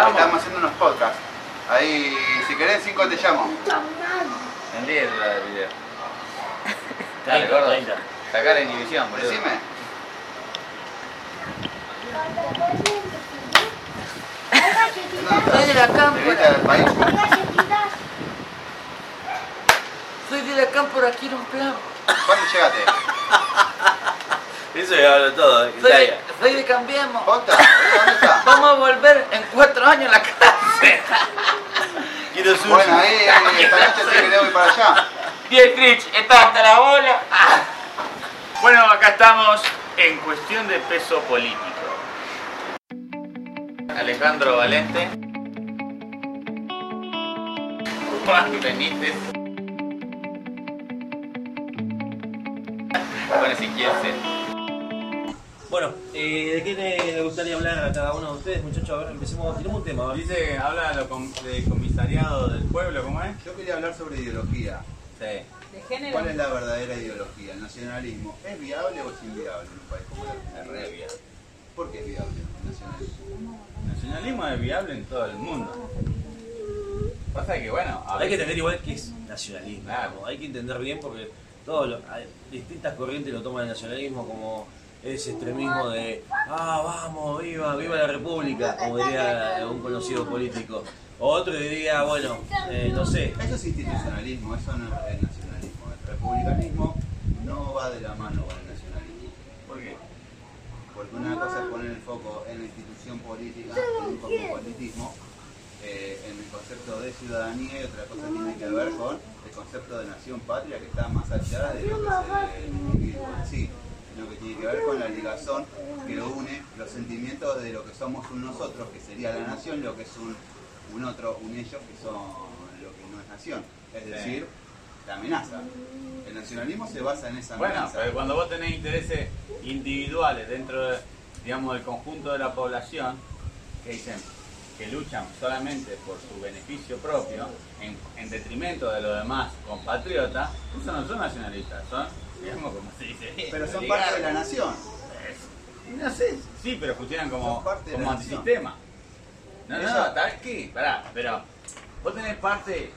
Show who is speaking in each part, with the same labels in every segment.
Speaker 1: ¿Estamos?
Speaker 2: Estamos haciendo unos podcasts. Ahí, si querés, cinco te llamo.
Speaker 1: En 10 la del video. Dale,
Speaker 3: 30,
Speaker 1: gordo.
Speaker 3: 30.
Speaker 1: Sacá la inhibición, boludo.
Speaker 2: Decime.
Speaker 1: Soy de la
Speaker 2: ¿Te
Speaker 1: cámpora. Soy de la cámpora, quiero un plan.
Speaker 2: ¿Cuándo llegaste?
Speaker 3: Eso ya hablo todo. ¿eh?
Speaker 1: Soy de Cambiemos.
Speaker 2: ¿Posta? ¿Dónde está?
Speaker 1: Vamos a volver en cuatro años a la clase.
Speaker 3: Quiero sushi.
Speaker 2: Bueno, ahí esta noche sí que le voy para allá.
Speaker 1: Dietrich, está hasta la bola. Bueno, acá estamos en cuestión de peso político. Alejandro Valente. Juan Benítez. Bueno, si quieres.
Speaker 3: Bueno, eh, ¿de qué le le gustaría hablar a cada uno de ustedes, muchachos? A ver, empecemos. Tenemos un tema. a ver.
Speaker 1: Dice, habla de lo com- de comisariado del pueblo, ¿cómo es?
Speaker 2: Yo quería hablar sobre ideología.
Speaker 1: Sí.
Speaker 4: ¿De género?
Speaker 2: ¿Cuál es la verdadera ideología? ¿El nacionalismo es viable o es inviable en un país como el
Speaker 1: Es re viable.
Speaker 2: ¿Por qué es viable el nacionalismo?
Speaker 1: El nacionalismo es viable en todo el mundo. Pasa que, bueno, a
Speaker 3: Hay que
Speaker 1: veces-
Speaker 3: entender igual qué es nacionalismo.
Speaker 1: Claro.
Speaker 3: Hay que entender bien porque todos los- hay distintas corrientes lo toman el nacionalismo como ese extremismo de ah vamos, viva, viva la república, como diría un conocido político. O otro diría, bueno, eh, no sé,
Speaker 2: Eso es institucionalismo, eso no es el nacionalismo. El republicanismo no va de la mano con el nacionalismo.
Speaker 1: ¿Por qué?
Speaker 2: Porque una cosa es poner el foco en la institución política, en un cosmopolitismo, eh, en el concepto de ciudadanía y otra cosa tiene que ver con el concepto de nación patria que está más allá de lo que es el individuo en sí, lo que tiene que ver con la ligazón que une los sentimientos de lo que somos un nosotros, que sería la nación, lo que es un, un otro, un ellos, que son lo que no es nación, es decir, la amenaza. El nacionalismo se basa en esa
Speaker 1: Bueno,
Speaker 2: amenaza.
Speaker 1: pero cuando vos tenés intereses individuales dentro de, digamos, del conjunto de la población, que dicen que luchan solamente por su beneficio propio, en, en detrimento de los demás compatriotas, esos no son nacionalistas, son, digamos, como se dice,
Speaker 2: Pero son parte de la nación.
Speaker 1: No sé, sí, pero funcionan como, como antisistema. No, no, no, ¿sabes qué? Pará, pero vos tenés parte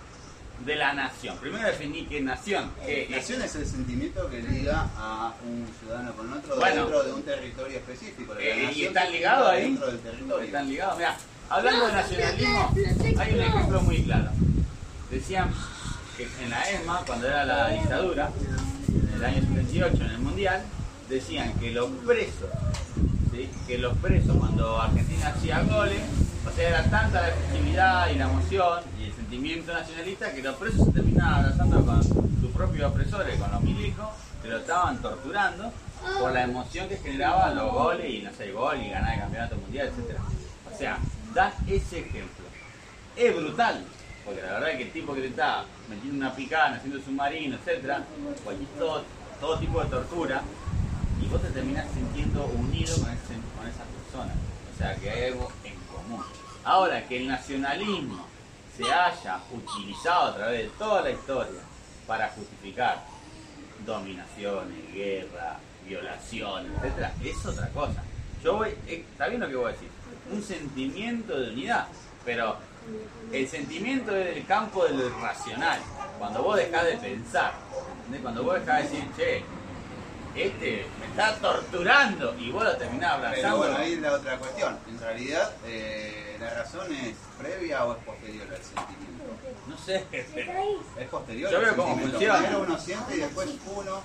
Speaker 1: de la nación. Primero definí qué nación. ¿Qué es?
Speaker 2: Nación es el sentimiento que liga a un ciudadano con otro
Speaker 1: Bueno.
Speaker 2: dentro de un territorio específico.
Speaker 1: Eh, ¿y están ligados
Speaker 2: liga
Speaker 1: ahí?
Speaker 2: Dentro del territorio.
Speaker 1: Están ligados. Mira, hablando de nacionalismo, hay un ejemplo muy claro. Decían que en la ESMA, cuando era la dictadura, en el año 78, en el Mundial, decían que los presos, que los presos cuando Argentina hacía goles, o sea, era tanta la efectividad y la emoción y el sentimiento nacionalista que los presos se terminaban abrazando con sus propios opresores, con los milicos, que lo estaban torturando por la emoción que generaban los goles y no sé, gol y ganar el campeonato mundial, etc. O sea, dan ese ejemplo. Es brutal, porque la verdad es que el tipo que te está metiendo una picana, haciendo submarino, etc., cualquier todo, todo tipo de tortura, y vos te terminás sintiendo unido con, ese, con esa persona. O sea, que hay algo en común. Ahora, que el nacionalismo se haya utilizado a través de toda la historia para justificar dominaciones, guerra, violación, etc., es otra cosa. Yo voy, eh, está bien lo que voy a decir, un sentimiento de unidad, pero el sentimiento es del campo del racional. Cuando vos dejás de pensar, ¿entendés? cuando vos dejás de decir, che, este me está torturando y vos lo terminás
Speaker 2: Pero
Speaker 1: abrazando.
Speaker 2: bueno, ahí es la otra cuestión. En realidad, eh, ¿la razón es previa o es posterior al sentimiento?
Speaker 1: No sé,
Speaker 2: Es posterior
Speaker 1: Yo
Speaker 2: al
Speaker 1: veo cómo funciona.
Speaker 2: Primero uno siente y después uno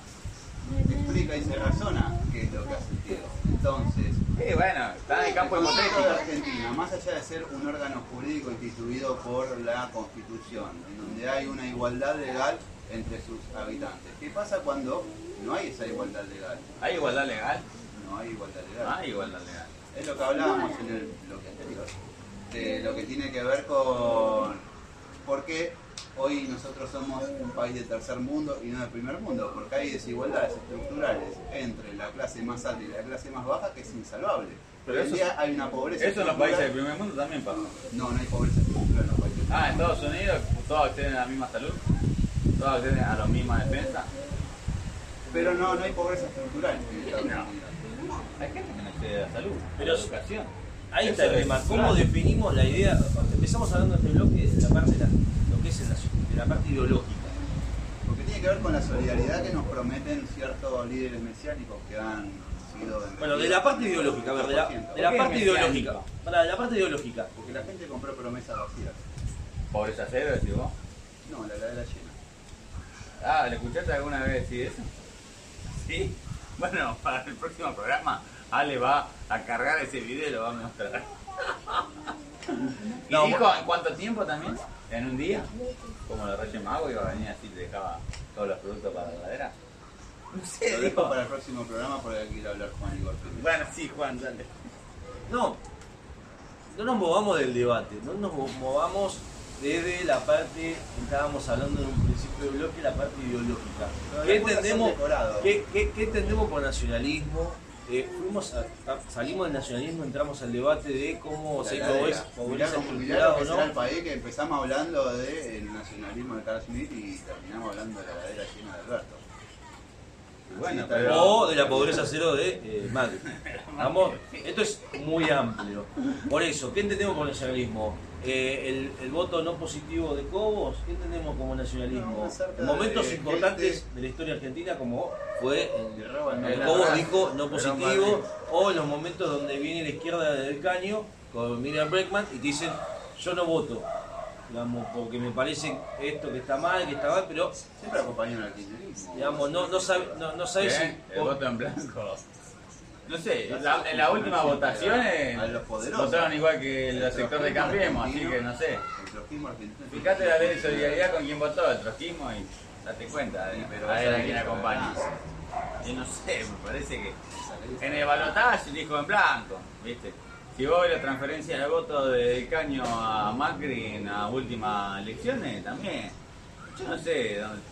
Speaker 2: explica y se razona qué es lo que ha sentido. Entonces,
Speaker 1: Sí, bueno, está en el campo
Speaker 2: Estado de
Speaker 1: hipotético.
Speaker 2: Argentina, más allá de ser un órgano jurídico instituido por la Constitución, en donde hay una igualdad legal entre sus habitantes. ¿Qué pasa cuando no hay esa igualdad legal?
Speaker 1: ¿Hay igualdad legal?
Speaker 2: No hay igualdad legal.
Speaker 1: No hay igualdad legal.
Speaker 2: Es lo que hablábamos en el bloque anterior, de lo que tiene que ver con por qué hoy nosotros somos un país de tercer mundo y no de primer mundo, porque hay desigualdades estructurales entre la clase más alta y la clase más baja que es insalvable.
Speaker 1: Pero
Speaker 2: Hoy en
Speaker 1: eso-
Speaker 2: día hay una pobreza
Speaker 1: Eso en los países del primer mundo también pasa.
Speaker 2: No, no hay pobreza estructural en los países. del
Speaker 1: Ah, en Estados Unidos todos acceden a la misma salud, todos acceden a la misma defensa.
Speaker 2: Pero no, no hay pobreza estructural en Estados
Speaker 1: No.
Speaker 2: Unidos.
Speaker 1: Hay gente que no accede a la salud, a
Speaker 3: Pero-
Speaker 1: la educación.
Speaker 3: ahí está el tema. ¿Cómo definimos la idea? Empezamos hablando en este bloque de la parte de la, lo que es el nacio- de la parte ideológica.
Speaker 2: Porque tiene que ver con la solidaridad que nos prometen ciertos líderes mesiánicos que han sido...
Speaker 3: Bueno, de la parte ideológica, a ver, de la, de la
Speaker 1: ¿Por qué
Speaker 3: parte ideológica. Para, de la parte ideológica.
Speaker 2: Porque la gente compró promesas vacías.
Speaker 1: Pobreza cero, decís vos.
Speaker 2: No, la heladera llena.
Speaker 1: Ah, ¿le escuchaste alguna vez decir eso? Sí. Bueno, para el próximo programa, Ale va a cargar ese video y lo va a mostrar. ¿Y
Speaker 3: No,
Speaker 1: dijo en cuánto tiempo también? ¿En un día? Como los Reyes Magos iba a venir así y te dejaba todos los productos para la heladera. No sé,
Speaker 2: Lo
Speaker 1: dijo.
Speaker 2: dejo para el próximo programa porque quiero hablar Juan Igor primero.
Speaker 1: Bueno, sí, Juan, dale.
Speaker 3: No, no nos movamos del debate, no nos movamos desde la parte, estábamos hablando en un principio del bloque, la parte ideológica. ¿Qué entendemos, qué- qué entendemos por nacionalismo? Eh, fuimos a- a- salimos del nacionalismo, entramos al debate de cómo se estructurada
Speaker 2: lo
Speaker 3: o
Speaker 2: será el
Speaker 3: no.
Speaker 2: país que empezamos hablando del nacionalismo de Carl Smith y terminamos hablando de la heladera llena de Alberto.
Speaker 1: Bueno,
Speaker 2: Sí,
Speaker 1: pero-
Speaker 3: O de la pobreza cero de eh, Macri. Vamos, esto es muy amplio. Por eso, ¿qué entendemos por nacionalismo? Eh, el, el voto no positivo de Cobos, ¿qué entendemos como nacionalismo? En momentos
Speaker 2: de
Speaker 3: importantes
Speaker 2: gente-
Speaker 3: de la historia argentina, como fue el
Speaker 2: la
Speaker 3: Cobos dijo no positivo, o en los momentos donde viene la izquierda del caño con Miriam Breckman y te dicen yo no voto. Digamos, porque me parece esto que está mal, que está mal, pero
Speaker 2: Siempre acompañan al kirchnerismo.
Speaker 3: digamos, no, no sabe, no, no sabe si.
Speaker 1: ¿Qué? El voto en blanco. No sé, la- en las últimas votaciones
Speaker 2: A los poderosos.
Speaker 1: votaron igual que el
Speaker 2: El
Speaker 1: sector de Cambiemos, así que no sé.
Speaker 2: El.
Speaker 1: Fíjate la ley de solidaridad con quién votó, el trotskismo, y date cuenta,
Speaker 2: Sí, pero
Speaker 1: a ver a quién acompaña.
Speaker 2: soberana.
Speaker 1: Y no sé, me parece que en el balotaje dijo en blanco, ¿viste? Si vos ves la transferencia de voto de Caño a Macri en las últimas elecciones, también. Yo no sé dónde,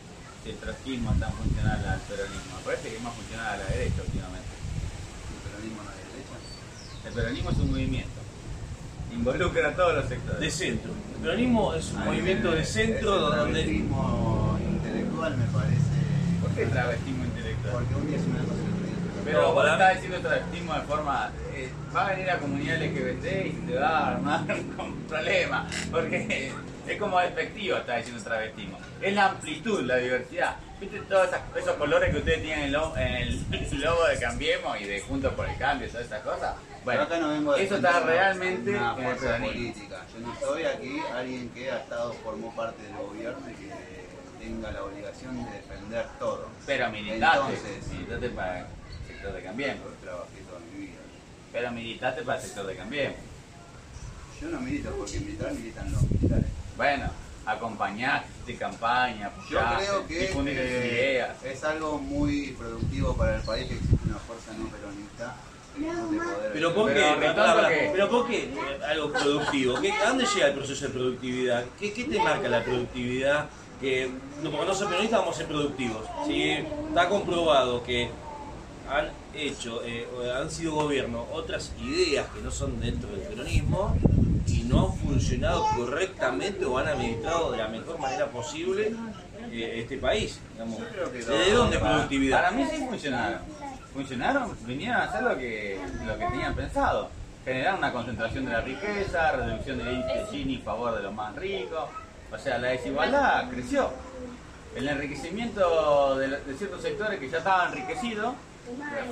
Speaker 1: si el trotskismo es tan funcional al peronismo. Me parece que es más funcional a la derecha últimamente.
Speaker 2: El peronismo no es de derecha.
Speaker 1: El peronismo es un movimiento. Involucra a todos los sectores.
Speaker 3: de centro. El peronismo es un movimiento de centro donde
Speaker 2: travestismo intelectual me parece.
Speaker 1: ¿Por qué travestismo intelectual?
Speaker 2: Porque un día es una cosa
Speaker 1: Pero vos estás diciendo travestismo de forma. eh, va a venir la comunidad LGBT y se te va a armar un problema. Porque es como despectivo estar diciendo travestismo. Es la amplitud, la diversidad. ¿Viste todos esos colores que ustedes tienen en el, lo- en el logo de Cambiemos y de Juntos por el Cambio y todas esas cosas? Bueno,
Speaker 2: Yo acá no vengo a
Speaker 1: eso está realmente
Speaker 2: una
Speaker 1: en el
Speaker 2: fuerza política. Yo no soy aquí alguien que ha estado, formó parte del gobierno y que tenga la obligación de defender todo.
Speaker 1: Pero militaste.
Speaker 2: Entonces-
Speaker 1: militaste para sector de Cambiemos.
Speaker 2: Yo trabajé toda mi vida.
Speaker 1: Pero militaste para el sector de Cambiemos.
Speaker 2: Yo no milito porque militar militan los militares.
Speaker 1: Bueno, acompañaste, campaña,
Speaker 2: Yo
Speaker 1: apoyaste,
Speaker 2: creo que
Speaker 1: difundiste
Speaker 2: eh,
Speaker 1: ideas.
Speaker 2: es algo muy productivo para el país que existe una fuerza no peronista de poder.
Speaker 3: Pero ¿por qué?
Speaker 1: Pero,
Speaker 3: ¿por qué algo productivo? ¿Qué, ¿A dónde llega el proceso de productividad? ¿Qué, qué te marca la productividad? Que no, porque no ser peronistas vamos a ser productivos. Si está comprobado que han hecho, eh, o han sido gobierno otras ideas que no son dentro del peronismo y no han funcionado correctamente o han administrado de la mejor manera posible eh, este país. Digamos.
Speaker 2: Yo creo que
Speaker 3: ¿Desde
Speaker 2: no,
Speaker 3: dónde productividad?
Speaker 1: Para mí sí funcionaron. Funcionaron, vinieron a hacer lo que, lo que tenían pensado. Generar una concentración de la riqueza, reducción del índice de Gini en favor de los más ricos. O sea, la desigualdad creció. El enriquecimiento de, de ciertos sectores que ya estaban enriquecidos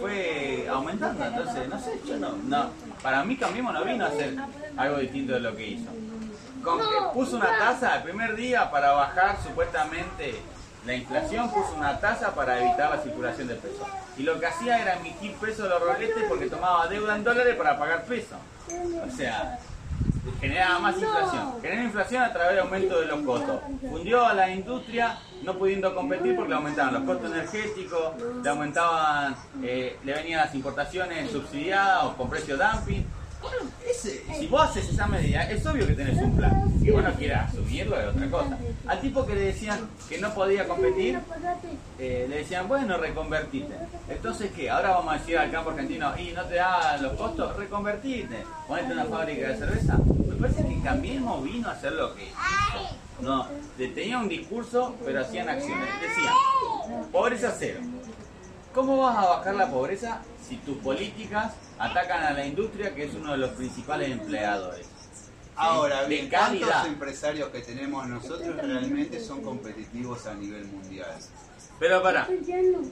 Speaker 1: fue aumentando. Entonces, no sé, yo no, no. Para mí Cambiemos no vino a hacer algo distinto de lo que hizo. Con que puso una tasa el primer día para bajar supuestamente la inflación, puso una tasa para evitar la circulación de pesos. Y lo que hacía era emitir pesos de los roletes porque tomaba deuda en dólares para pagar pesos. O sea, generaba más inflación. Generó inflación a través de aumento de los costos. Fundió a la industria no pudiendo competir porque le aumentaban los costos energéticos, le aumentaban, eh, le venían las importaciones subsidiadas o con precio dumping. Bueno, ese, si vos haces esa medida, es obvio que tenés un plan. Si vos no quieras asumirlo es otra cosa. Al tipo que le decían que no podía competir, eh, le decían, bueno, reconvertite. Entonces, ¿qué? Ahora vamos a decir al campo argentino, y no te da los costos, reconvertite. Ponete una fábrica de cerveza. Me parece que Cambiemos vino a hacer lo que hizo. No, tenía un discurso, pero hacían acciones. Decían, pobreza cero. ¿Cómo vas a bajar la pobreza si tus políticas atacan a la industria que es uno de los principales empleadores?
Speaker 2: Ahora bien. ¿cuántos empresarios que tenemos nosotros realmente son competitivos a nivel mundial?
Speaker 1: Pero para,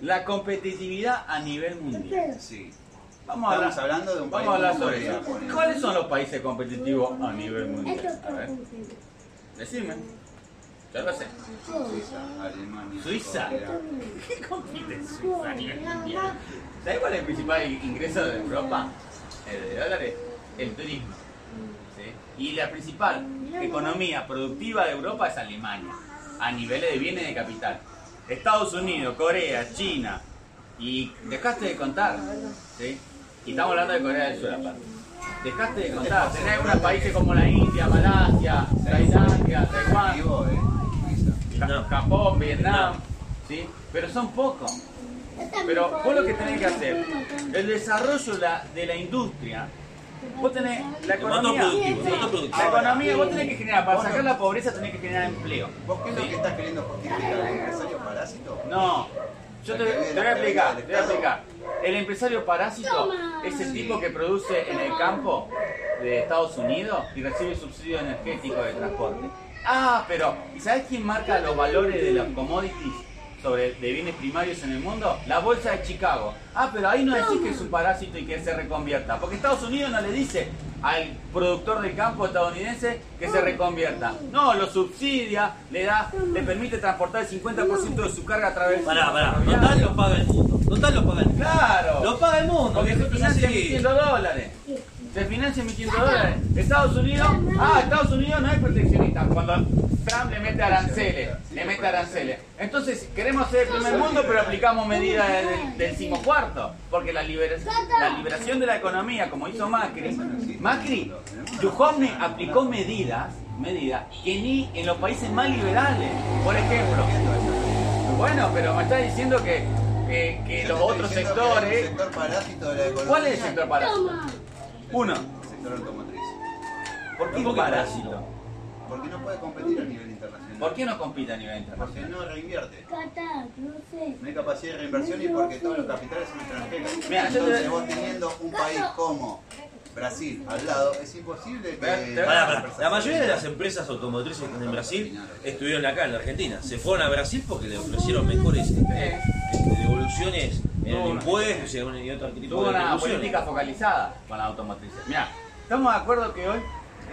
Speaker 1: la competitividad a nivel mundial.
Speaker 2: Sí.
Speaker 1: Vamos a
Speaker 2: Estamos
Speaker 1: hablar,
Speaker 2: hablando de un país
Speaker 1: vamos a hablar sobre eso. ¿Cuáles son los países competitivos a nivel mundial? A ver, decime. Yo lo sé.
Speaker 2: Suiza, Alemania,
Speaker 1: Suiza. ¿Qué compite Suiza a nivel mundial? ¿Sabes cuál es el principal ingreso de Europa? El de dólares, el turismo. ¿sí? Y la principal economía productiva de Europa es Alemania, a niveles de bienes de capital. Estados Unidos, Corea, China, y dejaste de contar, ¿sí? Y estamos hablando de Corea del Sur aparte. Dejaste de contar, tenés algunos países como la India, Malasia, Tailandia, Taiwán,
Speaker 2: Digo, eh, Suiza.
Speaker 1: Ja-
Speaker 3: No.
Speaker 1: Japón, Vietnam, ¿sí? Pero son pocos. Pero vos lo que tenés que hacer, el desarrollo la- de la industria, vos tenés la economía, sí, la economía, vos tenés que generar, para sacar la pobreza tenés que generar empleo.
Speaker 2: ¿Vos qué es lo que estás queriendo justificar? ¿El empresario parásito?
Speaker 1: No, yo te, te voy a explicar, te voy a explicar. El empresario parásito es el tipo que produce en el campo de Estados Unidos y recibe subsidio energético de transporte. Ah, pero ¿y sabes quién marca los valores de los commodities sobre de bienes primarios en el mundo? La bolsa de Chicago. Ah, pero ahí no decís que es un parásito y que se reconvierta, porque Estados Unidos no le dice al productor del campo estadounidense que se reconvierta. No, lo subsidia, le da, le permite transportar el 50% de su carga a través
Speaker 3: Pará, pará. Total lo paga el mundo. Total lo paga el mundo.
Speaker 1: Claro.
Speaker 3: Lo paga el mundo.
Speaker 1: Porque se financia
Speaker 3: así.
Speaker 1: emitiendo dólares. Se financia emitiendo dólares. Estados Unidos, ah, Estados Unidos no es proteccionista. Cuando Trump le mete aranceles, le mete aranceles. Entonces, queremos ser el primer mundo, pero aplicamos medidas del, del decimocuarto. Porque la, libera- la liberación de la economía, como hizo Macri, Macri, Duhovne aplicó medidas, medidas que ni en los países más liberales. Por ejemplo, bueno, pero me está diciendo que, que, los otros sectores.
Speaker 2: sector parásito de la economía.
Speaker 1: ¿Cuál es el sector parásito? Uno.
Speaker 2: El sector automotriz.
Speaker 1: ¿Por qué
Speaker 3: ¿Por
Speaker 1: un parásito?
Speaker 2: Porque no puede competir a nivel internacional.
Speaker 1: ¿Por qué no compite a nivel
Speaker 2: Porque
Speaker 1: internacional?
Speaker 2: no reinvierte.
Speaker 4: no sé.
Speaker 2: No hay capacidad de reinversión y porque todos los capitales son extranjeros.
Speaker 1: Mira,
Speaker 2: Entonces vos teniendo un país como Brasil al lado, es imposible que...
Speaker 3: La mayoría de las empresas automotrices en Brasil estuvieron acá en la Argentina. Se fueron a Brasil porque le ofrecieron mejores este, este, devoluciones en
Speaker 1: Tuvo
Speaker 3: el
Speaker 1: una-
Speaker 3: impuesto y otro tipo
Speaker 1: Tuvo
Speaker 3: de
Speaker 1: una
Speaker 3: devoluciones.
Speaker 1: política focalizada con la automotriz. Mira, estamos de acuerdo que hoy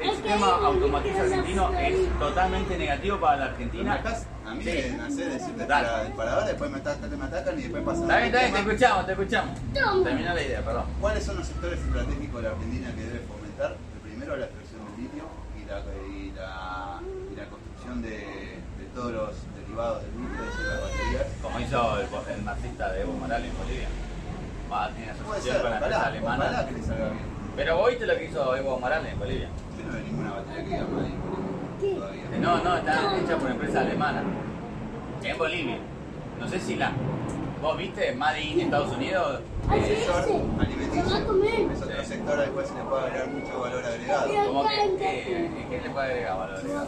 Speaker 1: el sistema automotriz argentino es totalmente negativo para la Argentina.
Speaker 2: a mí
Speaker 1: Sí.
Speaker 2: me nace decirte para disparador, después me atacan, me atacan y después pasan
Speaker 1: Está bien, está bien, te escuchamos, te escuchamos. Terminó la idea, perdón.
Speaker 2: ¿Cuáles son los sectores estratégicos de la Argentina que debe fomentar? El primero, la extracción del litio y la, y la, y la construcción de, de todos los derivados del litio, es decir, las baterías.
Speaker 1: Como hizo el, el marxista de Evo Morales en Bolivia. Va, tiene asociación con la empresa alemana.
Speaker 2: ojalá que le salga bien.
Speaker 1: Pero vos viste lo que hizo Evo Morales en Bolivia.
Speaker 2: Yo no veo ninguna batería que diga mal en Bolivia todavía.
Speaker 1: Eh, No, no, está hecha por empresa alemana. En Bolivia. No sé si la. ¿Vos viste Made in Estados Unidos?
Speaker 2: El
Speaker 1: Eh,
Speaker 2: alimenticio es otro sector al cual se le puede agregar mucho valor agregado.
Speaker 1: ¿Cómo que? ¿Qué, qué le puede agregar valor agregado?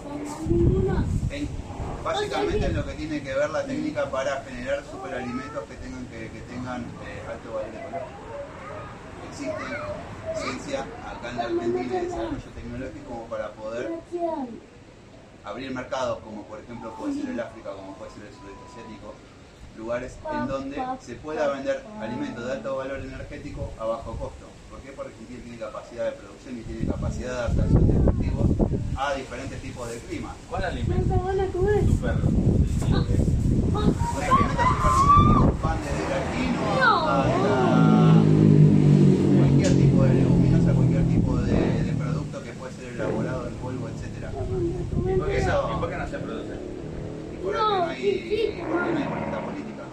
Speaker 2: En- básicamente en lo que tiene que ver la técnica para generar superalimentos que tengan que, tengan eh, alto valor ecológico. Existe ciencia acá en la Argentina y desarrollo tecnológico como para poder abrir mercados como por ejemplo puede ser el África, como puede ser el sudeste asiático, lugares en donde se pueda vender alimentos de alto valor energético a bajo costo. ¿Por qué? Porque tiene capacidad de producción y tiene capacidad de adaptación de cultivos a diferentes tipos de clima.
Speaker 1: ¿Cuál alimento?
Speaker 4: ¿Cuánto van a comer?
Speaker 1: Super.
Speaker 2: Los alimentos súper nutritivos van desde la quinoa hasta cualquier tipo de leguminosa, cualquier tipo de, de producto que puede ser elaborado en polvo, etc.
Speaker 1: ¿Y por qué no, ¿y por qué no se produce?
Speaker 2: Y por eso no hay, porque no hay voluntad política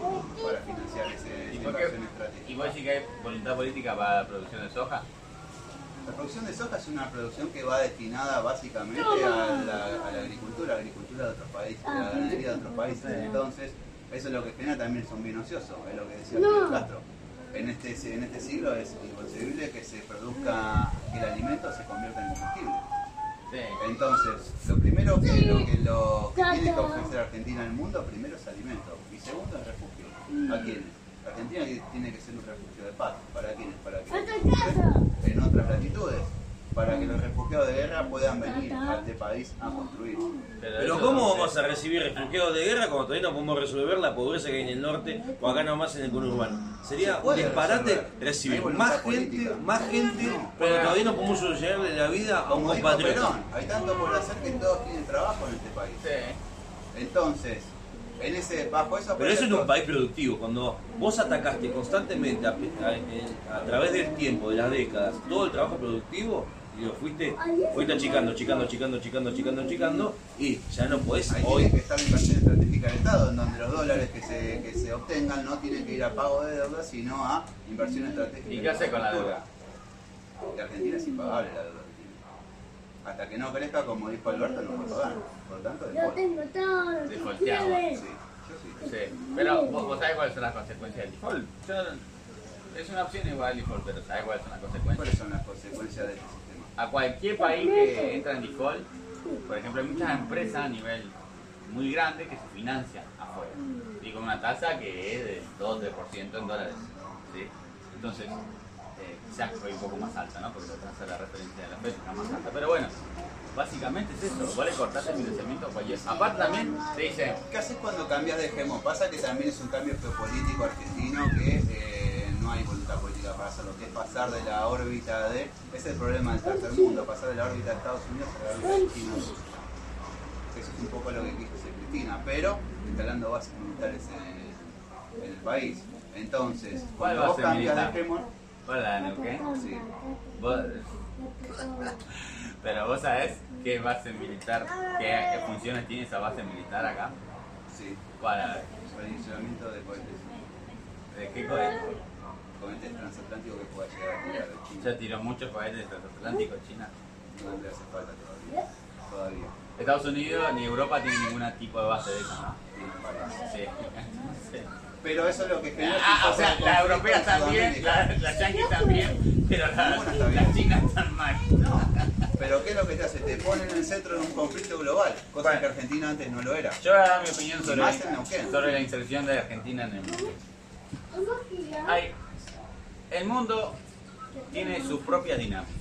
Speaker 2: para financiar ese,
Speaker 1: ¿Y
Speaker 2: esa inversión estratégica.
Speaker 1: ¿Y vos decís que hay voluntad política para la producción de soja?
Speaker 2: La producción de soja es una producción que va destinada básicamente a la, a la agricultura, agricultura de otros países, a la ganadería de otros países. Entonces, eso es lo que genera también es un bien ocioso, es lo que decía Fidel Castro. En este, en este siglo es inconcebible que se produzca, que el alimento se convierta en combustible.
Speaker 1: Sí.
Speaker 2: Entonces, lo primero que, lo que, lo que tiene que ofrecer Argentina al mundo, primero es alimento y segundo es refugio. ¿A quiénes? A Argentina tiene que ser un refugio de paz. ¿Para quiénes? Para que en otras latitudes, para que los refugiados de guerra puedan venir a este país a construir.
Speaker 3: Pero
Speaker 1: eso
Speaker 3: ¿cómo vamos a recibir refugiados de guerra cuando todavía no podemos resolver la pobreza que hay en el norte o acá nomás en el conurbano? Sería un disparate
Speaker 2: resolver.
Speaker 3: recibir más gente, más gente, pero todavía no podemos solucionarle la vida a un compatriota.
Speaker 2: Hay tanto por hacer que todos tienen trabajo en este país.
Speaker 1: Sí.
Speaker 2: Entonces, en ese, bajo esos
Speaker 3: Pero eso en un país productivo, cuando vos atacaste constantemente a, a- a través del tiempo, de las décadas, todo el trabajo productivo y lo fuiste, fuiste achicando, achicando, achicando, achicando, achicando, achicando y ya no podés
Speaker 2: Ahí
Speaker 3: hoy.
Speaker 2: tiene que estar la inversión estratégica del Estado, en donde los dólares que se, que se obtengan no tienen que ir a pago de deuda, sino a inversión estratégica.
Speaker 1: ¿Y qué hace con la deuda?
Speaker 2: Que Argentina es impagable la deuda. Hasta que no crezca, como dijo Alberto, no va a pagar. Por lo tanto,
Speaker 4: Yo tengo todo lo que
Speaker 1: Defaulteado,
Speaker 4: quieres.
Speaker 2: Sí, yo sí.
Speaker 1: Sí, pero vos, vos sabés cuáles son las consecuencias del default. Yo es una opción igual el default, pero ¿sabés cuáles son las consecuencias?
Speaker 2: ¿Cuáles son las consecuencias de este sistema?
Speaker 1: A cualquier país que entra en default, por ejemplo, hay muchas empresas a nivel muy grande que se financian afuera y con una tasa que es del 2-3% en dólares. ¿sí? Entonces, quizás fue un poco más alta, ¿no? Porque de la referencia de la está más alta. Pero bueno, básicamente es eso. Vos le cortás el financiamiento a cualquier. Aparte también te dicen,
Speaker 2: ¿Qué haces cuando cambias de hegemón? Pasa que también es un cambio geopolítico argentino que eh, no hay voluntad política para hacerlo, que es pasar de la órbita de... Es el problema del tercer mundo, pasar de la órbita de Estados Unidos a la órbita de China. Eso es un poco lo que quiso hacer Cristina, pero instalando bases militares en el, en el país. Entonces,
Speaker 1: ¿Cuál
Speaker 2: cuando vos cambias de
Speaker 1: militar? Hola, Neuquén.
Speaker 2: Sí.
Speaker 1: Vos- pero vos sabés qué base militar, qué funciones tiene esa base militar acá.
Speaker 2: sí,
Speaker 1: Para,
Speaker 2: posicionamiento de cohetes,
Speaker 1: ¿De qué cohete?
Speaker 2: cohetes transatlánticos que pueda llegar a tirar de China.
Speaker 1: Ya tiró muchos cohetes transatlánticos, China.
Speaker 2: No le hace falta todavía. Todavía.
Speaker 1: Estados Unidos ni Europa tiene ningún tipo de base de eso, ¿no? Sí. Sí.
Speaker 2: Pero eso es lo que genera.
Speaker 1: Ah,
Speaker 2: un
Speaker 1: o sea, europeas
Speaker 2: en
Speaker 1: también, las la yanquis también, pero la-
Speaker 2: Ninguna está bien.
Speaker 1: las chinas están mal. No.
Speaker 2: Pero ¿qué es lo que te hace? Te ponen en el centro de un conflicto global, cosa
Speaker 1: Bueno.
Speaker 2: que Argentina antes no lo era.
Speaker 1: Yo voy a dar mi opinión sobre,
Speaker 2: Más en Neuquén.
Speaker 1: sobre la inserción de Argentina en el mundo. Hay- el mundo tiene sus propias dinámicas.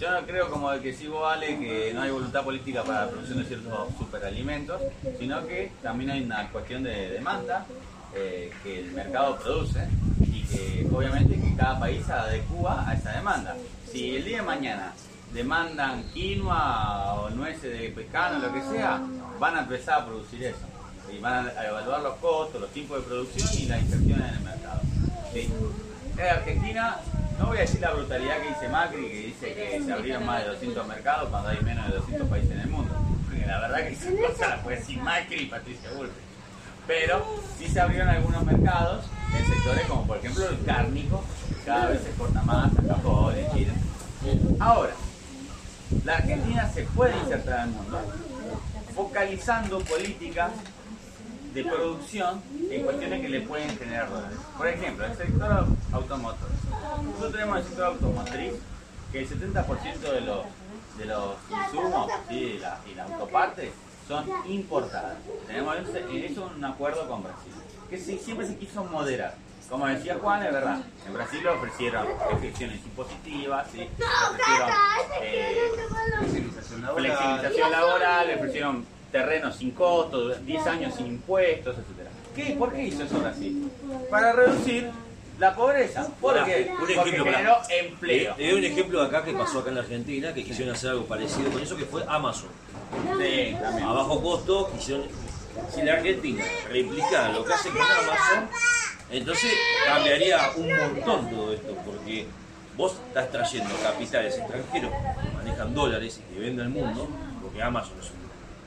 Speaker 1: Yo no creo como el que sí vos vale que no hay voluntad política para la producción de ciertos superalimentos, sino que también hay una cuestión de demanda eh, que el mercado produce y que obviamente que cada país adecua a esa demanda. Si el día de mañana demandan quinoa o nueces de pescado, lo que sea, van a empezar a producir eso. Y van a evaluar los costos, los tiempos de producción y la inserción en el mercado. ¿sí? En Argentina, no voy a decir la brutalidad que dice Macri, que dice que se abrieron más de 200 mercados cuando hay menos de 200 países en el mundo. Porque la verdad que esa cosa la puede decir Macri y Patricia Bullrich. Pero sí se abrieron algunos mercados en sectores como por ejemplo el cárnico, cada vez se exporta más a Japón, en China. Ahora, la Argentina se puede insertar en el mundo focalizando políticas de producción en cuestiones que le pueden generar dólares. Por ejemplo, el sector automotor. Nosotros tenemos el sector automotriz que el 70% de los, de los insumos y, la- y autopartes son importadas. Tenemos en eso un acuerdo con Brasil, que siempre se quiso moderar. Como decía Juan, es verdad, en Brasil le ofrecieron restricciones impositivas, ¿sí? le ofrecieron eh,
Speaker 2: Flexibilización laboral.
Speaker 1: flexibilización laboral, le ofrecieron terrenos sin costo, 10 años sin impuestos, etc. ¿Qué? ¿Por qué hizo eso Brasil? Para reducir la pobreza. ¿Por
Speaker 3: Pará,
Speaker 1: qué?
Speaker 3: un
Speaker 1: Porque
Speaker 3: ejemplo, pará.
Speaker 1: generó empleo.
Speaker 3: Doy un ejemplo acá que pasó acá en la Argentina, que quisieron hacer algo parecido con eso, que fue Amazon.
Speaker 1: Sí, también.
Speaker 3: A bajo costo quisieron, si la Argentina replicara lo que hace con Amazon, entonces cambiaría un montón todo esto, porque vos estás trayendo capitales extranjeros que manejan dólares y que venden al mundo, porque Amazon es, un-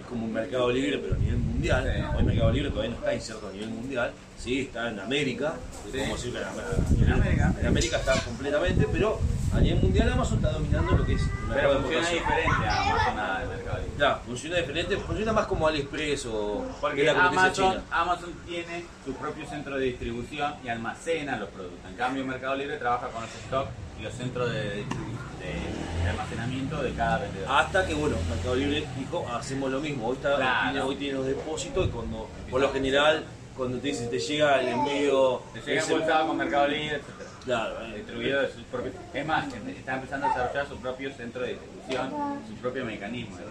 Speaker 3: es como un mercado libre, pero a nivel mundial.
Speaker 1: Sí.
Speaker 3: Hoy el mercado libre todavía no está inserto a nivel mundial, sí, está en América,
Speaker 1: Sí.
Speaker 3: como decir que en,
Speaker 1: En América.
Speaker 3: en América está completamente, pero a nivel mundial Amazon está dominando lo que es el
Speaker 1: Pero funciona diferente a Amazon al mercado libre.
Speaker 3: Claro, funciona diferente, funciona más como AliExpress o
Speaker 1: Porque
Speaker 3: la
Speaker 1: Amazon,
Speaker 3: china.
Speaker 1: Amazon tiene su propio centro de distribución y almacena los productos. En cambio, Mercado Libre trabaja con los stocks y los centros de, distribu- de- de almacenamiento de cada vendedor.
Speaker 3: Hasta que, bueno, Mercado Libre dijo, hacemos lo mismo. Hoy, está,
Speaker 1: Claro.
Speaker 3: tiene, hoy tiene los depósitos y cuando, por lo general, cuando te dice te llega el envío.
Speaker 1: Se llega
Speaker 3: ese-
Speaker 1: con Mercado Libre, etc.
Speaker 3: Claro, eh,
Speaker 1: Distribuido de sus propios. Es más, está empezando a desarrollar su propio centro de distribución, su propio mecanismo.
Speaker 2: el.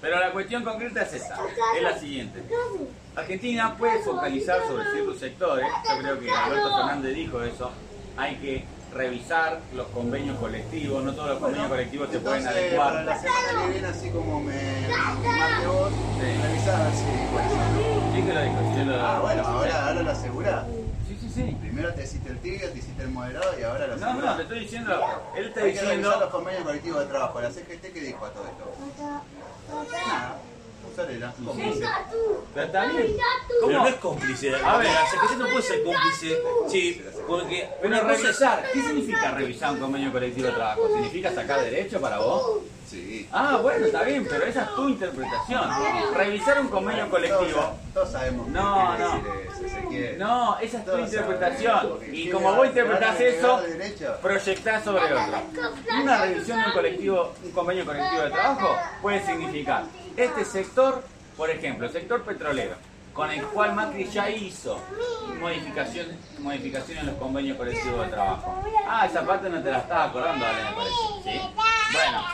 Speaker 1: Pero la cuestión concreta es esta, es la siguiente. Argentina puede focalizar sobre ciertos sectores, yo creo que Alberto Fernández dijo eso, hay que revisar los convenios colectivos, no todos los convenios colectivos se pueden
Speaker 2: Entonces, para la
Speaker 1: adecuar.
Speaker 2: semana que viene, así como me marque vos,
Speaker 1: Sí.
Speaker 2: revisar a ver si cuáles son.
Speaker 1: Sí que lo dijo, lo
Speaker 2: Ah, bueno, ahora, ahora lo asegurás.
Speaker 1: Sí, sí, sí.
Speaker 2: Primero te hiciste el tibio, te hiciste el moderado y ahora lo
Speaker 1: No,
Speaker 2: asegurás.
Speaker 1: no, te estoy diciendo, él está
Speaker 2: Hay que revisar los
Speaker 1: diciendo...
Speaker 2: convenios colectivos de trabajo. La CGT, ¿qué dijo a todo esto? Nada. Usarela. Cómplice.
Speaker 1: Pero
Speaker 3: no es cómplice.
Speaker 1: A ver.
Speaker 3: la CGT no puede ser cómplice. Sí, porque es.
Speaker 1: revisar, ¿qué significa revisar un convenio colectivo de trabajo? ¿Significa sacar derecho para vos?
Speaker 2: Sí.
Speaker 1: Ah, bueno, está bien, pero esa es tu interpretación. Revisar un convenio colectivo.
Speaker 2: Todos, todos sabemos
Speaker 1: No,
Speaker 2: qué
Speaker 1: no. No, esa es tu
Speaker 2: Todos
Speaker 1: interpretación. Y como vos interpretás eso, proyectás sobre otro. Una revisión de un colectivo, un convenio colectivo de trabajo puede significar este sector, por ejemplo, el sector petrolero, con el cual Macri ya hizo modificaciones, modificaciones en los convenios colectivos de trabajo. Ah, esa parte no te la estaba acordando, Ale, me parece. ¿sí? Bueno,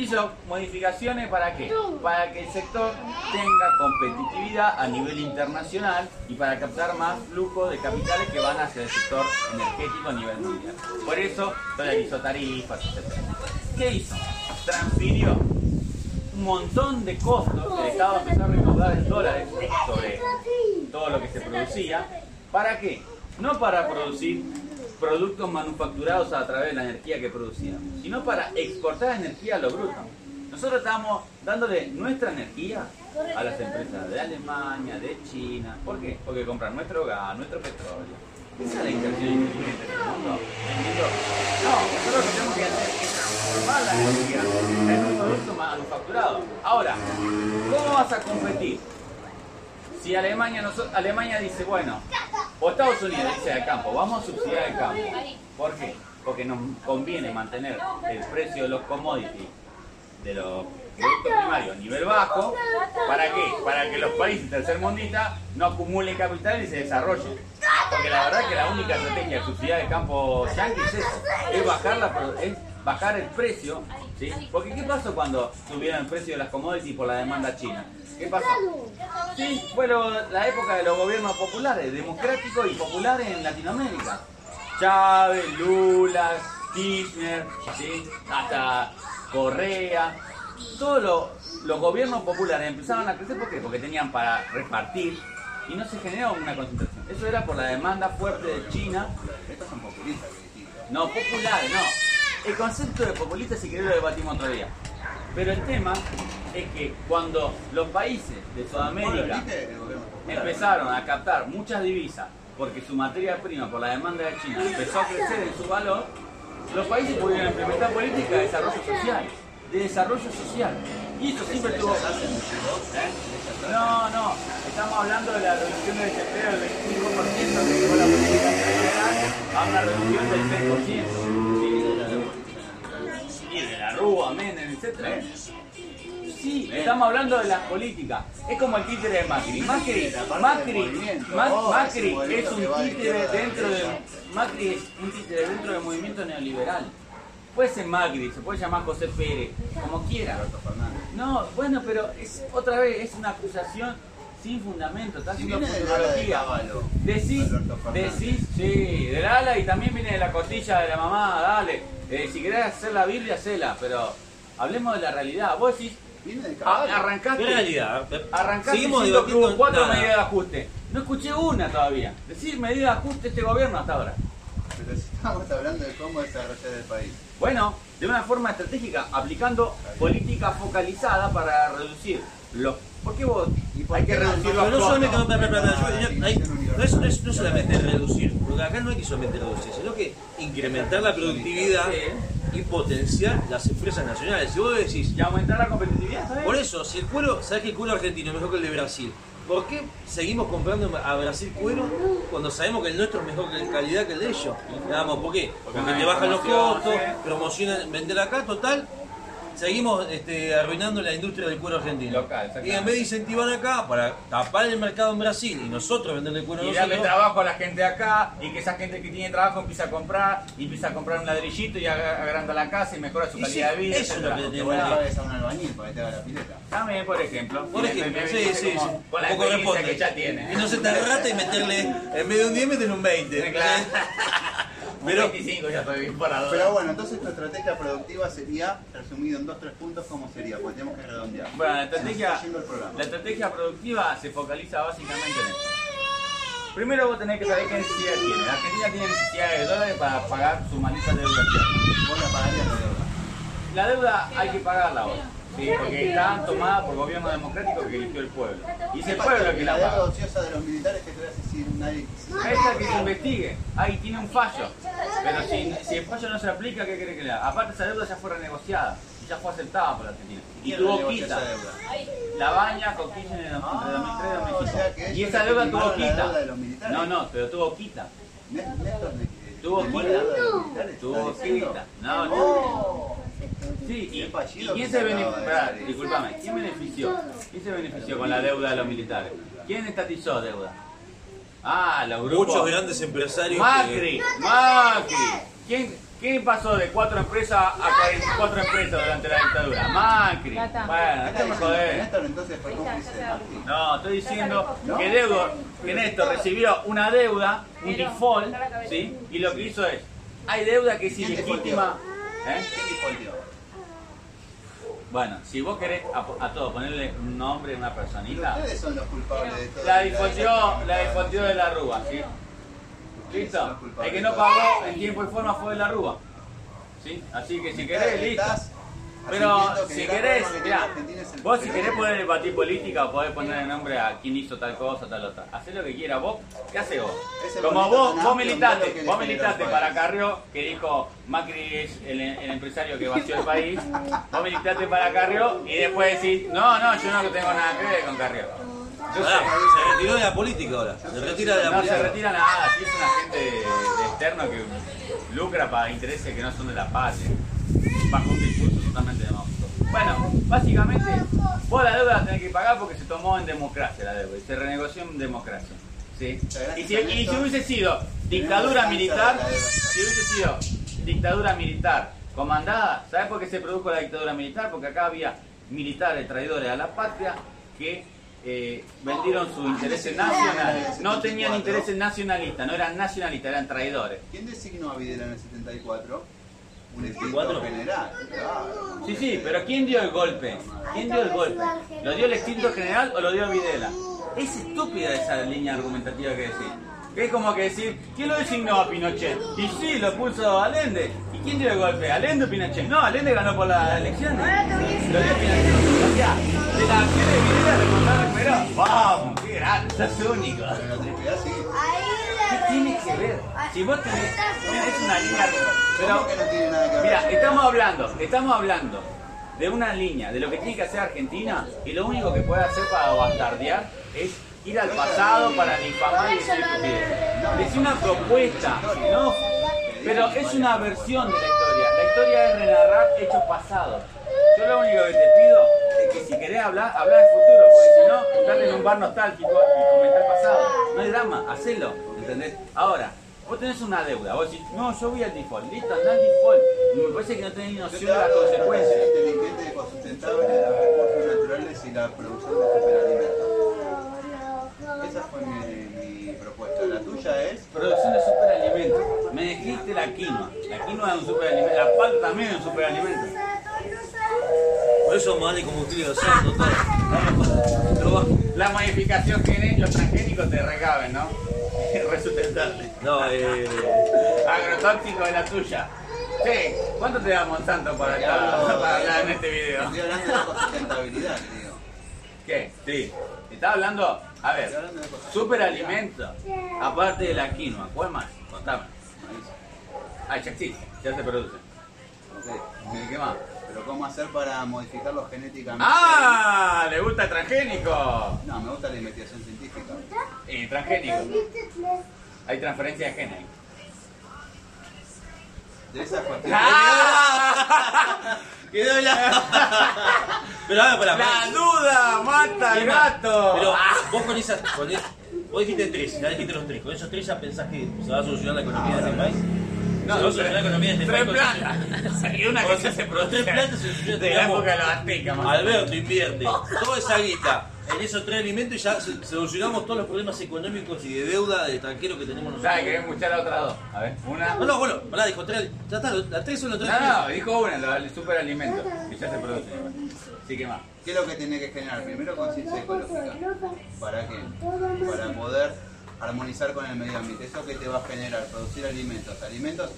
Speaker 1: hizo modificaciones para qué? Para que el sector tenga competitividad a nivel internacional y para captar más flujo de capitales que van hacia el sector energético a nivel mundial. Por eso, hizo tarifas, etc. ¿Qué hizo? Transfirió un montón de costos que el Estado empezó a recaudar en dólares sobre todo lo que se producía. ¿Para qué? No para producir productos manufacturados a través de la energía que producíamos, sino para exportar energía a lo bruto. Nosotros estamos dándole nuestra energía a las empresas de Alemania, de China. ¿Por qué? Porque compran nuestro gas, nuestro petróleo. Esa es la inversión inteligente en el mundo. No, nosotros lo tenemos que hacer es transformar la energía en un producto manufacturado. Ahora, ¿cómo vas a competir? Si Alemania, no Alemania dice, bueno, o Estados Unidos dice al campo, vamos a subsidiar el campo. ¿Por qué? Porque nos conviene mantener el precio de los commodities, de los productos primarios a nivel bajo. ¿Para qué? Para que los países tercermundistas no acumulen capital y se desarrollen. Porque la verdad que la única estrategia de subsidiar el campo yanqui es es bajar, la, es bajar el precio. ¿sí? Porque ¿qué pasó cuando subieron el precio de las commodities por la demanda china? ¿Qué pasó? Sí, fue la época de los gobiernos populares, democráticos y populares en Latinoamérica. Chávez, Lula, Kirchner, ¿sí? hasta Correa. Todos los, los gobiernos populares empezaron a crecer ¿por qué? porque tenían para repartir y no se generó una concentración. Eso era por la demanda fuerte de China
Speaker 2: Estos son populistas,
Speaker 1: no, populares, no. El concepto de populista si querés lo debatimos otro día. Pero el tema es que cuando los países de
Speaker 2: ¿Vos lo
Speaker 1: Sudamérica empezaron a captar muchas divisas porque su materia prima por la demanda de China empezó a crecer en su valor, los países pudieron implementar políticas de desarrollo social, de desarrollo social. Y eso siempre tuvo... ¿Eh? No, no, estamos hablando de la reducción del desempleo del 25% que llevó la política a una reducción del 3%. De Rúa, Menem, etc. Sí, estamos hablando de las políticas. Es como el títere de Macri. Macri, Macri,
Speaker 2: Oh,
Speaker 1: Macri es un
Speaker 2: de
Speaker 1: títere dentro de
Speaker 2: derecha.
Speaker 1: Macri es un títere dentro del movimiento neoliberal. Puede ser Macri, se puede llamar José Pérez, como quiera. No, bueno, pero es otra vez es una acusación sin fundamento, está
Speaker 2: Si
Speaker 1: haciendo
Speaker 2: de
Speaker 1: futurología.
Speaker 2: Caballo,
Speaker 1: Decís, decís, sí, del ala y también viene de la costilla de la mamá, dale. Eh, si querés hacer la Biblia, hacela, pero hablemos de la realidad. Vos decís,
Speaker 2: Viene de
Speaker 1: ah,
Speaker 2: caballo.
Speaker 1: arrancaste,
Speaker 3: En realidad,
Speaker 1: arrancaste
Speaker 3: seguimos
Speaker 1: diciendo que hubo
Speaker 3: debatiendo
Speaker 1: cuatro
Speaker 3: nada.
Speaker 1: medidas de ajuste. No escuché una todavía. Decir medidas de ajuste este gobierno hasta ahora.
Speaker 2: Pero si estamos hablando de cómo desarrollar el país.
Speaker 1: Bueno, de una forma estratégica, aplicando política focalizada para reducir los... ¿Por qué vos
Speaker 2: ¿Y por
Speaker 1: hay que reducir los
Speaker 3: no solamente, no, no es, no solamente reducir, porque acá no hay que solamente reducir, sino que incrementar la productividad y potenciar las empresas nacionales. Si vos decís,
Speaker 1: ¿Y aumentar la competitividad? ¿sabes?
Speaker 3: por eso, si el cuero, sabes que el cuero argentino es mejor que el de Brasil, ¿por qué seguimos comprando a Brasil cuero cuando sabemos que el nuestro es mejor que en calidad que el de ellos? Digamos, ¿por qué?
Speaker 1: Porque
Speaker 3: Porque te bajan los costos,
Speaker 1: ¿sí?
Speaker 3: promocionan, vender acá, total. Seguimos este, arruinando la industria del cuero argentino.
Speaker 1: Local,
Speaker 3: y en vez de incentivar acá para tapar el mercado en Brasil y nosotros venderle cuero a
Speaker 1: Y darle trabajo a la gente de acá y que esa gente que tiene trabajo empieza a comprar y empieza a comprar un ladrillito y ag- agranda la casa y mejora su
Speaker 3: Y
Speaker 1: calidad
Speaker 3: sí,
Speaker 1: de vida.
Speaker 3: eso es lo que
Speaker 2: le pagues a un albañil para que te haga la pileta.
Speaker 1: También, por ejemplo.
Speaker 3: Por ejemplo,
Speaker 1: me-
Speaker 3: sí, sí, sí.
Speaker 1: Con la experiencia que ya tiene.
Speaker 3: Y no se te rata y meterle, en vez de un 10, meterle un 20.
Speaker 1: Claro.
Speaker 3: Pero-
Speaker 1: Pero 25 ya estoy disparador.
Speaker 2: Pero bueno, entonces tu estrategia productiva sería, resumido en dos, tres puntos, ¿cómo sería? Porque tenemos que redondear.
Speaker 1: Bueno, la estrategia, la estrategia productiva se focaliza básicamente en esto. Primero vos tenés que saber qué necesidad tiene. La Argentina tiene necesidad de dólares para pagar su maldita deuda.
Speaker 2: Vos la pagarías la deuda.
Speaker 1: La deuda hay que pagarla ahora. ¿Sí? Porque está tomada por gobierno democrático que eligió el pueblo. Y es el pueblo el que la paga.
Speaker 2: ociosa de los militares que te decir nadie
Speaker 1: Esa que se investigue. Ahí tiene un fallo. Pero si, si el fallo no se aplica, ¿qué quiere que le haga? Aparte esa deuda ya fue renegociada y ya fue aceptada por la Argentina. Y
Speaker 2: ¿Quién
Speaker 1: tuvo quita. La baña con Kirchner en entre 2003 y
Speaker 2: o sea que
Speaker 1: 2005. Y esa deuda tuvo quita. No, no, pero tuvo quita. Tuvo quita. Tuvo quita. No, no. Sí, y,
Speaker 2: Qué fallido
Speaker 1: ¿y quién se benefició? disculpame, ¿quién benefició? ¿Quién se benefició con la deuda de los militares? ¿Quién estatizó deuda? Ah, los grupos.
Speaker 3: Muchos grandes empresarios
Speaker 1: Macri,
Speaker 3: que...
Speaker 1: Macri. ¿Quién, ¿Quién pasó de cuatro empresas a 44 empresas durante la dictadura? Macri. Bueno,
Speaker 2: ¿Qué
Speaker 1: esto me
Speaker 2: entonces fue Macri.
Speaker 1: No, estoy diciendo que que Néstor recibió una deuda, un default, ¿sí? Y lo que hizo es, hay deuda que es
Speaker 2: ¿Quién
Speaker 1: ilegítima. ¿eh?
Speaker 2: ¿Quién dijo el tío?
Speaker 1: Bueno, si vos querés a, a todo ponerle un nombre a una personita,
Speaker 2: Ustedes son los culpables de todo.
Speaker 1: la
Speaker 2: de
Speaker 1: difontió, la difontió de la Rúa, ¿sí? ¿Listo? El que no pagó en tiempo y forma fue de la Rúa. ¿Sí? Así que si querés, listo. Pero si
Speaker 2: el
Speaker 1: querés,
Speaker 2: el
Speaker 1: vos si querés poner debatir política o podés poner el nombre a quién hizo tal cosa, tal otra. Hacé lo que quieras vos, ¿qué haces vos? Como vos, vos militaste, vos militaste para. Carrió, que dijo Macri es el, el empresario que vació el país. Vos militaste para Carrió y después decís, no, no, yo no tengo nada que ver con Carrió. Yo
Speaker 3: Pará,
Speaker 1: sé.
Speaker 3: se retiró de la política ahora. Se retira de la
Speaker 1: No se retira nada, si es una gente de, de externo que lucra para intereses que no son de la patria, bajo un discurso Bueno, básicamente, vos la deuda la tenés que pagar porque se tomó en democracia la deuda y se renegoció en democracia. ¿sí? Y, si, y si hubiese sido dictadura militar, si hubiese sido dictadura militar comandada, ¿sabes por qué se produjo la dictadura militar? Porque acá había militares traidores a la patria que eh, vendieron sus intereses nacionales. No tenían intereses nacionalistas, no eran nacionalistas, eran traidores.
Speaker 2: ¿Quién designó a Videla en el 74? Un extinto
Speaker 3: 74.
Speaker 2: general. Claro.
Speaker 1: Sí, sí, pero ¿quién dio el golpe? ¿Quién dio el golpe? ¿Lo dio el extinto general o lo dio Videla? Es estúpida esa línea argumentativa que decís. Que es como que decir, ¿quién lo designó a Pinochet? Y sí, lo puso Allende. ¿Y quién dio el golpe? ¿Allende o Pinochet? No, Allende ganó por las elecciones. Lo dio Pinochet. O sea, de la acción de Videla recordaron primero. ¡Vamos! ¡Qué grande! Sos único.
Speaker 2: La.
Speaker 1: ¿Qué tiene que ver? Si vos tenés, tenés una línea... Pero. Mira, estamos hablando, estamos hablando de una línea, de lo que tiene que hacer Argentina, y lo único que puede hacer para bastardear es ir al pasado para difamar y decir. Es una propuesta, ¿no? Pero es una versión de la historia. La historia es renarrar hechos pasados. Yo lo único que te pido es que si querés hablar, habla del futuro, porque si no, juntate en un bar nostálgico y comentar pasado. No hay drama, hacelo, ¿entendés? Ahora, vos tenés una deuda, vos decís, no, yo voy al default, listo, andá al default. Y me parece que no tenés noción de las consecuencias.
Speaker 2: inteligente, de los recursos naturales y la producción de superalimentos. Esa fue mi, mi propuesta. La tuya es
Speaker 1: Producción de superalimentos. Me dijiste la quinoa. La quinoa es un superalimento. La palta también es un superalimento.
Speaker 3: Por eso vale combustible gaseoso, todo. Pero va-
Speaker 1: La modificación genética, los transgénicos te recaben, ¿no? Resustentable.
Speaker 3: No, eh.
Speaker 1: Agrotóxico de la tuya. Sí, ¿cuánto te da Monsanto para, acá,
Speaker 2: hablo-
Speaker 1: para hablar en este video?
Speaker 2: Estoy hablando de ecosustentabilidad, digo.
Speaker 1: ¿Qué? Sí. Estaba hablando, a ver,
Speaker 2: Estoy hablando
Speaker 1: superalimento, aparte de la quinoa, ¿cuál más? Contame. Ah, ya existe, ya se produce.
Speaker 2: Ok.
Speaker 1: ¿Y ¿Qué más?
Speaker 2: Pero ¿cómo hacer para modificarlo genéticamente?
Speaker 1: ¡Ah! ¿Le gusta el transgénico?
Speaker 2: No, me gusta la investigación científica.
Speaker 1: Eh, transgénico. Hay transferencia de genes.
Speaker 2: De esas cuestiones.
Speaker 1: ¡Ah!
Speaker 3: Quedó helado. Pero a ver, pará, pará.
Speaker 1: La duda mata al gato.
Speaker 3: Pero vos con esas. Con es- vos dijiste tres, ya dijiste los tres. ¿Con esos tres ya pensás que se va a solucionar la economía de este país?
Speaker 1: No,
Speaker 3: se va a solucionar la economía de este
Speaker 1: tres
Speaker 3: país.
Speaker 1: plantas. Una
Speaker 3: con-
Speaker 1: que se produce.
Speaker 3: tres plantas se soluciona.
Speaker 1: De la época de los aztecas.
Speaker 3: Alberto invierte toda esa guita en esos tres alimentos y ya solucionamos todos los problemas económicos y de deuda de extranjero que tenemos nosotros.
Speaker 1: ¿Sabes? Querés escuchar las otras dos. A ver, una.
Speaker 3: No, no, bueno, pará, dijo tres. Ya está, las tres son los tres.
Speaker 1: No, no, dijo una, lo del superalimentos. Que ya se producen igual. Sí, ¿qué más?
Speaker 2: ¿Qué es lo que tiene que generar? Primero conciencia ecológica. ¿Para qué? Para poder armonizar con el medio ambiente. ¿Eso que te va a generar? Producir alimentos. Alimentos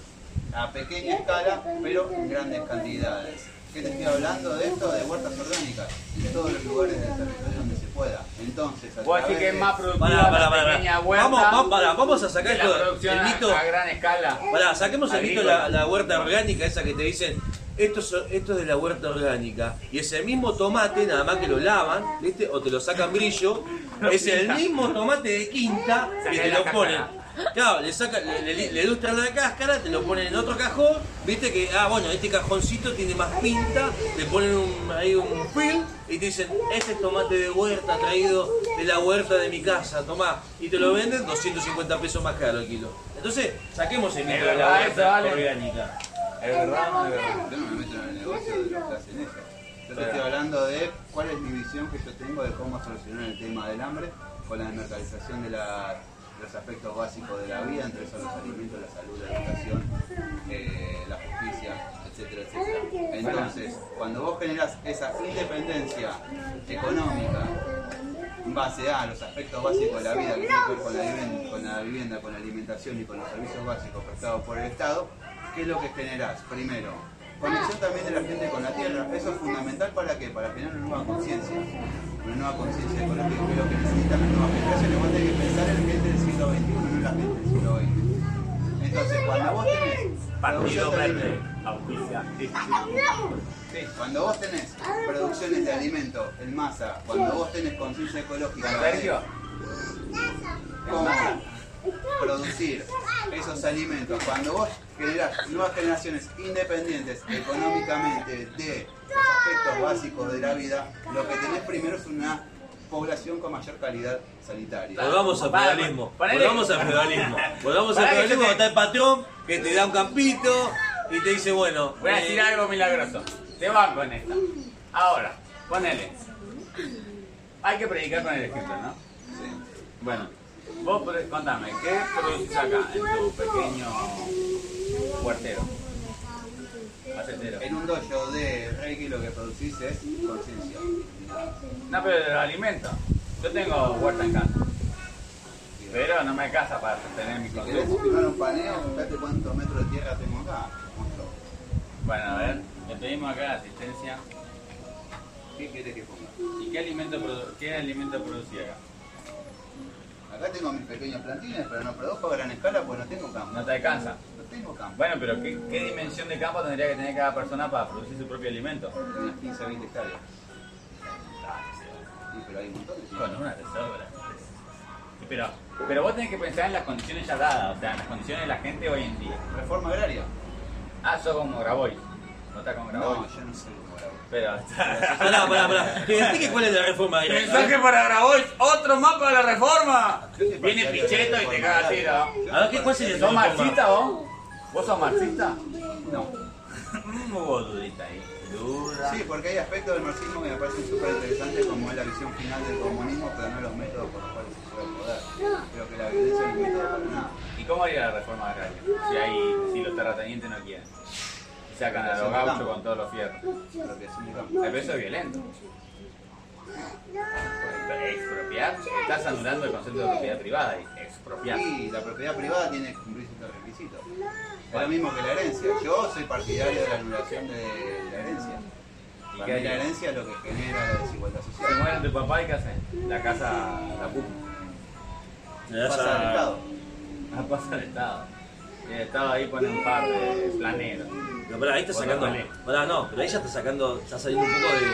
Speaker 2: a pequeña escala, pero en grandes cantidades. ¿Qué te estoy hablando de esto? De huertas orgánicas. En todos los lugares del territorio donde se pueda. Entonces, a
Speaker 1: Vos decís que es más productiva
Speaker 3: Pará, pará,
Speaker 1: la
Speaker 3: pará.
Speaker 1: pequeña
Speaker 3: pará.
Speaker 1: huerta
Speaker 3: Vamos, vamos, pará, vamos a sacar
Speaker 1: la
Speaker 3: esto,
Speaker 1: producción
Speaker 3: el
Speaker 1: a-
Speaker 3: mito.
Speaker 1: a gran escala.
Speaker 3: Pará, saquemos el mito la, la huerta orgánica, esa que te dicen, esto es, esto es de la huerta orgánica. Y ese mismo tomate, nada más que lo lavan, ¿viste? O te lo sacan brillo, es el mismo tomate de quinta que te
Speaker 1: la
Speaker 3: lo ponen. Claro, le, sacan, le, le- le ilustran la cáscara, te lo ponen en otro cajón, viste que, ah, bueno, este cajoncito tiene más pinta, te ponen un, ahí un film y te dicen, este es tomate de huerta traído de la huerta de mi casa, tomá, y te lo venden 250 pesos más caro el kilo. Entonces, saquemos el mito de la huerta
Speaker 1: vale.
Speaker 3: orgánica.
Speaker 1: ¿Es verdad es verdad?
Speaker 2: Yo no me meto en el negocio de los eso. Yo te estoy hablando de cuál es mi visión que yo tengo de cómo solucionar el tema del hambre con la desmercalización de, la- los aspectos básicos de la vida, entre esos los alimentos, la salud, la educación, eh, la justicia, etcétera, etcétera. Entonces, cuando vos generás esa independencia económica en base a los aspectos básicos de la vida que tienen que ver con la, vivienda, con la vivienda, con la alimentación y con los servicios básicos prestados por el Estado, ¿qué es lo que generás? Primero, conexión también de la gente con la tierra. Eso es fundamental para qué? Para generar una nueva conciencia. Una nueva conciencia es lo que necesitan las nuevas generaciones. Vos tenés que pensar en gente del siglo XXI, no en la gente del siglo XX. Entonces, cuando vos tenés
Speaker 1: Partido Verde. Auspicia.
Speaker 2: Sí, cuando vos tenés producciones de alimentos en masa, cuando vos tenés conciencia ecológica, cómo producir esos alimentos, cuando vos generás nuevas generaciones independientes económicamente de los aspectos básicos de la vida, lo que tenés primero es una población con mayor calidad sanitaria.
Speaker 3: Volvamos al feudalismo. Volvamos al feudalismo. Volvamos al feudalismo.
Speaker 1: te-
Speaker 3: Está el patrón que te da un campito y te dice, bueno.
Speaker 1: voy a
Speaker 3: eh,
Speaker 1: decir algo milagroso. Te banco en esta. Ahora, ponele. Hay que predicar con el ejemplo, ¿no?
Speaker 2: Sí.
Speaker 1: Bueno, vos contame, ¿qué producís acá en tu pequeño huertero? Macetero.
Speaker 2: En un dojo de Reiki lo que producís es conciencia.
Speaker 1: No, pero alimentos. Yo tengo huerta en casa, pero no me casa para sostener mi
Speaker 2: Si querés
Speaker 1: consumo.
Speaker 2: firmar un paneo, fíjate cuántos metros de tierra tengo acá. Monstruo.
Speaker 1: Bueno, a ver, le pedimos acá la asistencia.
Speaker 2: ¿Qué querés que ponga?
Speaker 1: ¿Y qué alimento, qué alimento producís acá?
Speaker 2: Acá tengo mis pequeños plantines, pero no produzco a gran escala porque no tengo campo.
Speaker 1: ¿No te alcanza?
Speaker 2: Tengo campo.
Speaker 1: Bueno, pero ¿qué, qué dimensión de campo tendría que tener cada persona para producir su propio alimento?
Speaker 2: Unas 15 20 hectáreas. Sí, pero hay un montón de
Speaker 1: Con una te sobra. Pero, pero vos tenés que pensar en las condiciones ya dadas, o sea, en las condiciones de la gente hoy en día.
Speaker 2: Reforma agraria.
Speaker 1: Ah, sos como Grabois. No está con Grabois.
Speaker 2: No, yo no sé cómo era.
Speaker 1: Pero
Speaker 3: Pará, pará, pará. Que explique cuál es la reforma agraria.
Speaker 1: Mensaje para Grabois, otro mapa de la reforma.
Speaker 2: Soy
Speaker 1: Viene
Speaker 2: la
Speaker 1: y te caga.
Speaker 2: Yo
Speaker 3: A ver,
Speaker 2: soy
Speaker 3: ¿qué- cuál sería
Speaker 1: ¿Sos
Speaker 3: tu
Speaker 1: marxista vos? ¿Vos sos marxista?
Speaker 2: No.
Speaker 1: Hubo dudita ahí. Duda.
Speaker 2: Sí, porque hay aspectos del marxismo que me parecen súper interesantes, como es la visión final del comunismo, pero no los métodos por los cuales se llega al poder. Creo que la violencia es un método para nada.
Speaker 1: ¿Y cómo haría la reforma agraria? Si, hay, si los terratenientes no quieren. Y sacan a los gauchos con todos los fierros.
Speaker 2: Lo que es un campo.
Speaker 1: Pero eso es violento. Expropiar, estás anulando el concepto de propiedad privada y expropiar.
Speaker 2: Y la propiedad privada tiene que cumplir ciertos requisitos. Es lo mismo que la herencia. Yo soy partidario de la anulación de la herencia.
Speaker 1: ¿Y
Speaker 2: Para mí la herencia es lo que genera la desigualdad
Speaker 1: Se
Speaker 2: social.
Speaker 1: muere tu papá y qué hacen? La casa la pupa.
Speaker 3: Le das
Speaker 2: Pasa al Estado.
Speaker 1: La pasa al Estado. Y el Estado ahí pone un par de planeros.
Speaker 3: No, pará, ahí está sacando. Pará, no, pero ahí ya está sacando, está saliendo un poco de